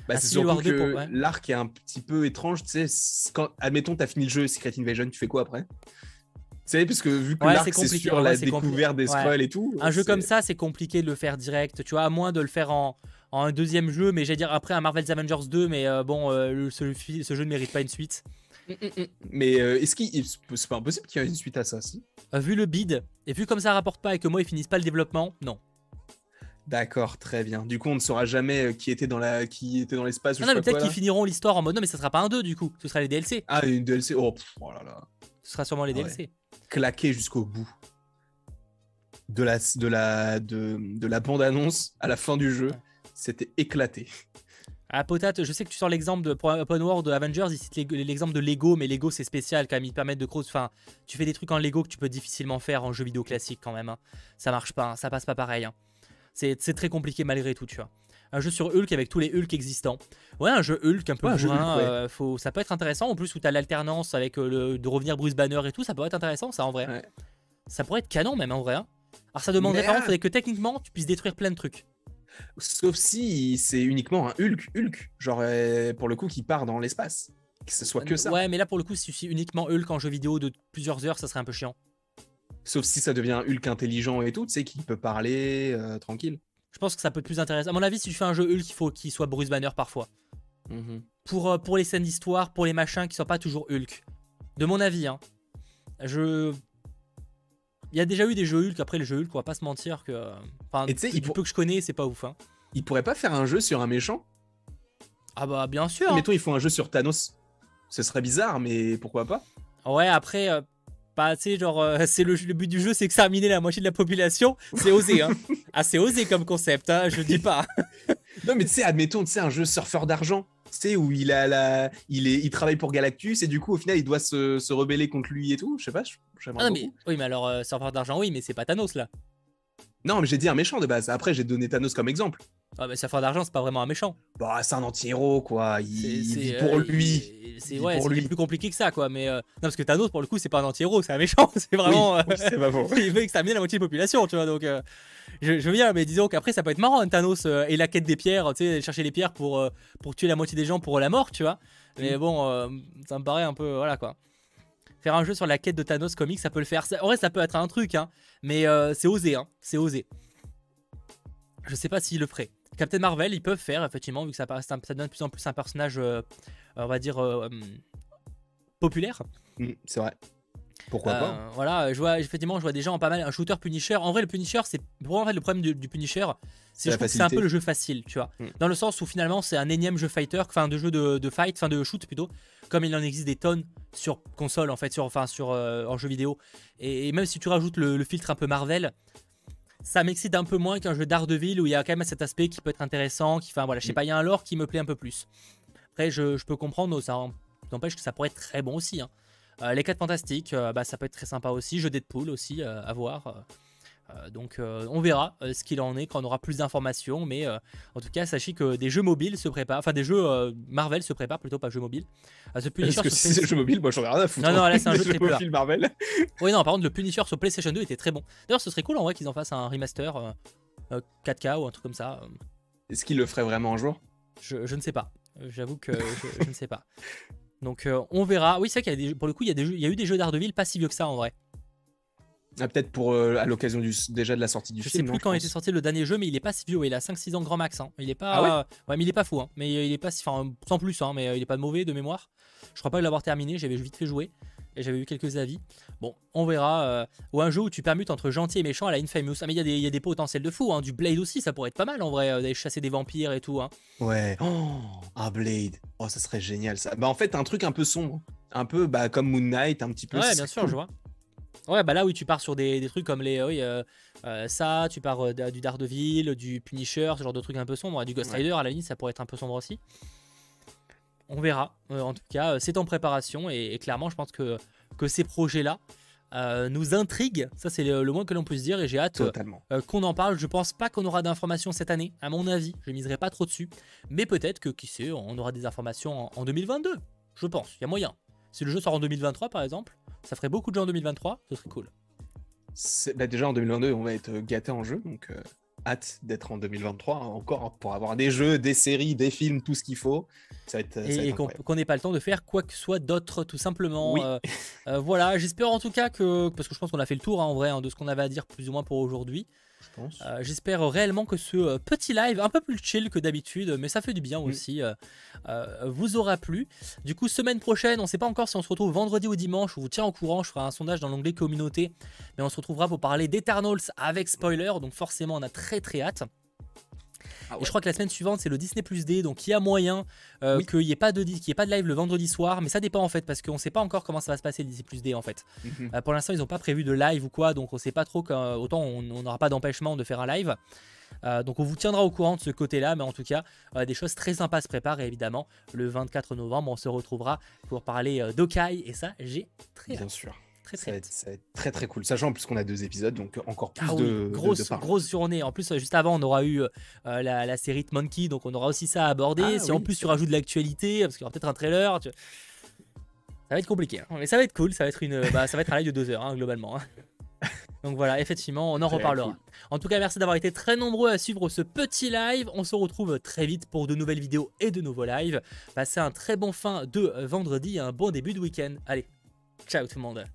Bah, c'est surtout War 2 que ouais. l'arc est un petit peu étrange, tu sais. c'est Quand, admettons, t'as fini le jeu Secret Invasion, tu fais quoi après? Tu sais, parce que vu que Ouais, l'arc c'est sur la découverte des Ouais. scrolls et tout. Un jeu comme ça c'est compliqué de le faire direct, tu vois, à moins de le faire en, en un deuxième jeu, mais j'allais dire après un Marvel's Avengers 2, mais euh, bon euh, ce, jeu ne mérite pas une suite. Mais euh, est-ce qu'il c'est pas impossible qu'il y ait une suite à ça, si? Euh, vu le bid, et vu comme ça rapporte pas et que moi ils finissent pas le développement, non. D'accord, très bien. Du coup, on ne saura jamais euh, qui était dans la qui était dans l'espace. Ah non mais peut-être qu'ils finiront l'histoire en mode non mais ça sera pas un 2 du coup, ce sera les DLC. Ah, une DLC. Oh, pff, oh là là. ce sera sûrement les Ouais. DLC. Claqué jusqu'au bout. De la de la de, de la bande annonce à la fin du jeu, Ouais. c'était éclaté. Ah potate, je sais que tu sors l'exemple de pour Open World de Avengers, il cite l'exemple de Lego, mais Lego c'est spécial quand même, ils te permettent de cross. Enfin, tu fais des trucs en Lego que tu peux difficilement faire en jeu vidéo classique quand même. hein. Ça marche pas, hein, ça passe pas pareil. hein. C'est c'est très compliqué malgré tout, tu vois. Un jeu sur Hulk avec tous les Hulk existants. Ouais, un jeu Hulk un peu Ouais, un Hulk, ouais. euh, faut, ça peut être intéressant. En plus où t'as l'alternance avec euh, le, de revenir Bruce Banner et tout, ça peut être intéressant ça en vrai. Ouais. Ça pourrait être canon même en vrai. hein. Alors ça demanderait Mais, par contre que techniquement tu puisses détruire plein de trucs. Sauf si c'est uniquement un Hulk, Hulk, genre euh, pour le coup qui part dans l'espace. Que ce soit que ça. Ouais, mais là pour le coup, si suis uniquement Hulk en jeu vidéo de plusieurs heures, ça serait un peu chiant. Sauf si ça devient un Hulk intelligent et tout, tu sais, qui peut parler euh, tranquille. Je pense que ça peut être plus intéressant. À mon avis, si tu fais un jeu Hulk, il faut qu'il soit Bruce Banner parfois. Pour, euh, pour les scènes d'histoire, pour les machins qui soient pas toujours Hulk. De mon avis, hein. Je. Il y a déjà eu des jeux Hulk, après les jeux Hulk, on va pas se mentir que. euh, Enfin, Et tu sais, du il faut- peu que je connais, c'est pas ouf. Hein. Il pourrait pas faire un jeu sur un méchant? Ah bah bien sûr. hein. Mettons, ils font un jeu sur Thanos. Ce serait bizarre, mais pourquoi pas? Ouais, après, euh, pas, tu sais, genre, euh, c'est le, le but du jeu, c'est exterminer la moitié de la population. C'est osé, hein. ah, c'est osé comme concept, hein, je dis pas. Non, mais tu sais, admettons, tu sais, un jeu surfeur d'argent. Tu sais, où il, a la... il, est... il travaille pour Galactus et du coup, au final, il doit se, se rebeller contre lui et tout. Je sais pas, j'aimerais Ah, mais, oui, mais alors, euh, serveur d'argent, oui, mais c'est pas Thanos là. Non, mais j'ai dit un méchant de base. Après, j'ai donné Thanos comme exemple. Ah, mais serveur d'argent, c'est pas vraiment un méchant. Bah, c'est un anti-héros, quoi. Il, C'est- euh, pour il- lui. C'est ouais, pour c'est lui. plus compliqué que ça, quoi. Mais euh, non, parce que Thanos, pour le coup, c'est pas un anti-héros, c'est un méchant. C'est vraiment. Oui, euh, oui, c'est pas faux. il veut exterminer la moitié de la population, tu vois. Donc, euh, je, je veux bien, mais disons qu'après, ça peut être marrant, hein, Thanos euh, et la quête des pierres, tu sais, chercher les pierres pour, euh, pour tuer la moitié des gens pour la mort, tu vois. Mais bon, euh, ça me paraît un peu. Voilà, quoi. Faire un jeu sur la quête de Thanos comics, ça peut le faire. Ça- En vrai, ça peut être un truc, hein. Mais euh, c'est osé, hein. C'est osé. Je sais pas s'ils le feraient. Captain Marvel, ils peuvent faire, effectivement, vu que ça, ça devient de plus en plus un personnage, euh, on va dire, euh, hum, populaire. Mm, c'est vrai. Pourquoi pas? Euh, Voilà, je vois, effectivement, je vois des gens en pas mal. Un shooter Punisher. En vrai, le Punisher, c'est. Pour moi, en fait, le problème du, du Punisher, c'est un peu le jeu facile, tu vois. Mm. Dans le sens où finalement, c'est un énième jeu fighter, enfin, de jeu de, de fight, enfin, de shoot plutôt. Comme il en existe des tonnes sur console, en fait, sur, enfin, sur, euh, en jeu vidéo. Et, et même si tu rajoutes le, le filtre un peu Marvel. Ça m'excite un peu moins qu'un jeu d'Ardeville où il y a quand même cet aspect qui peut être intéressant, qui, enfin voilà, je sais Mm. pas, il y a un lore qui me plaît un peu plus. Après, je, je peux comprendre, ça n'empêche que ça pourrait être très bon aussi. hein. Euh, les 4 fantastiques, euh, bah, ça peut être très sympa aussi. Jeu Deadpool aussi, euh, à voir. Euh. Euh, donc on verra ce qu'il en est quand on aura plus d'informations. Mais en tout cas, sachez que des jeux mobiles se préparent, enfin des jeux Marvel se préparent plutôt pas jeux mobiles. Est-ce que si c'est jeux mobiles, moi j'en ai rien à foutre. Non, non, là c'est un jeu Marvel. oui, non, par contre, le Punisher sur PlayStation 2 était très bon. D'ailleurs, ce serait cool en vrai qu'ils en fassent un remaster 4K ou un truc comme ça. Est-ce qu'il le ferait vraiment un jour? Je, ne sais pas. J'avoue que je, ne sais pas. Donc on verra. Oui, c'est vrai qu'il y a des, pour le coup, il y a, des il y a eu des jeux d'Ardeville pas si vieux que ça en vrai. Ah, peut-être pour euh, à l'occasion déjà de la sortie du je film. Je sais plus quand était sorti le dernier jeu, mais il est pas si vieux. Il a 5-6 ans grand max. Hein. Il est pas. Ah ouais, mais il est pas fou. Hein. Mais il est pas enfin sans plus. Hein, mais il est pas mauvais de mémoire. Je crois pas l'avoir terminé. J'avais vite fait jouer et j'avais eu quelques avis. Bon, on verra. Euh, ou un jeu où tu permutes entre gentil et méchant à la Infamous. Ah, mais il y, a des potentiels de fou. Du Blade aussi, ça pourrait être pas mal en vrai, euh, d'aller chasser des vampires et tout. Ouais. Oh, un Blade. Oh, ça serait génial ça. Bah en fait, un truc un peu sombre. Un peu bah, comme Moon Knight, un petit peu. Ouais, bien sûr, je vois. Ouais, bah là, oui, tu pars sur des, trucs comme les. Oui, euh, euh, ça, tu pars euh, du Daredevil, du Punisher, ce genre de trucs un peu sombres. Du Ghost Rider, à la limite, ça pourrait être un peu sombre aussi. On verra. en tout cas, c'est en préparation et, clairement, je pense que, que ces projets-là nous intriguent. Ça, c'est le, moins que l'on puisse dire et j'ai hâte qu'on en parle. Je pense pas qu'on aura d'informations cette année, à mon avis. Je miserai pas trop dessus. Mais peut-être que, qui sait, on aura des informations en 2022. Je pense, il y a moyen. Si le jeu sort en 2023, par exemple, ça ferait beaucoup de jeux en 2023, ce serait cool. Bah déjà en 2022, on va être gâté en jeu, donc euh, hâte d'être en 2023 encore pour avoir des jeux, des séries, des films, tout ce qu'il faut. Ça va être, et, qu'on n'ait pas le temps de faire quoi que ce soit d'autre, tout simplement. Euh, euh, voilà, j'espère en tout cas que, parce que je pense qu'on a fait le tour hein, en vrai hein, de ce qu'on avait à dire plus ou moins pour aujourd'hui. Euh, j'espère réellement que ce euh, petit live, un peu plus chill que d'habitude, mais ça fait du bien aussi, euh, vous aura plu. Du coup, semaine prochaine, on ne sait pas encore si on se retrouve vendredi ou dimanche, on vous tient au courant, je ferai un sondage dans l'onglet communauté, mais on se retrouvera pour parler d'Eternals avec spoiler, donc forcément on a très très hâte. Ah et je crois que la semaine suivante, c'est le Disney Plus D, donc il y a moyen euh, qu'il n'y ait, pas de, ait pas de live le vendredi soir, mais ça dépend en fait, parce qu'on ne sait pas encore comment ça va se passer le Disney Plus D en fait. Mhm. Euh, pour l'instant, ils n'ont pas prévu de live ou quoi, donc on ne sait pas trop, autant on n'aura pas d'empêchement de faire un live. Euh, donc on vous tiendra au courant de ce côté-là, mais en tout cas, des choses très sympas se préparent. Et évidemment, le 24 novembre, on se retrouvera pour parler d'Okai, et ça, j'ai très Bien sûr ça, va être, très très cool. Sachant plus qu'on a deux épisodes, donc encore plus ah de, grosse, grosse journée. En plus, juste avant, on aura eu euh, la, série de Monkey, donc on aura aussi ça à aborder. Ah si en plus tu rajoutes de l'actualité, parce qu'il y aura peut-être un trailer, ça va être compliqué. Hein. Mais ça va être cool, ça va être, une, bah, ça va être un live de deux heures hein, globalement. Hein. Donc voilà, effectivement, on en reparlera. En tout cas, merci d'avoir été très nombreux à suivre ce petit live. On se retrouve très vite pour de nouvelles vidéos et de nouveaux lives. Passez un très bon fin de vendredi et un bon début de week-end. Allez, ciao tout le monde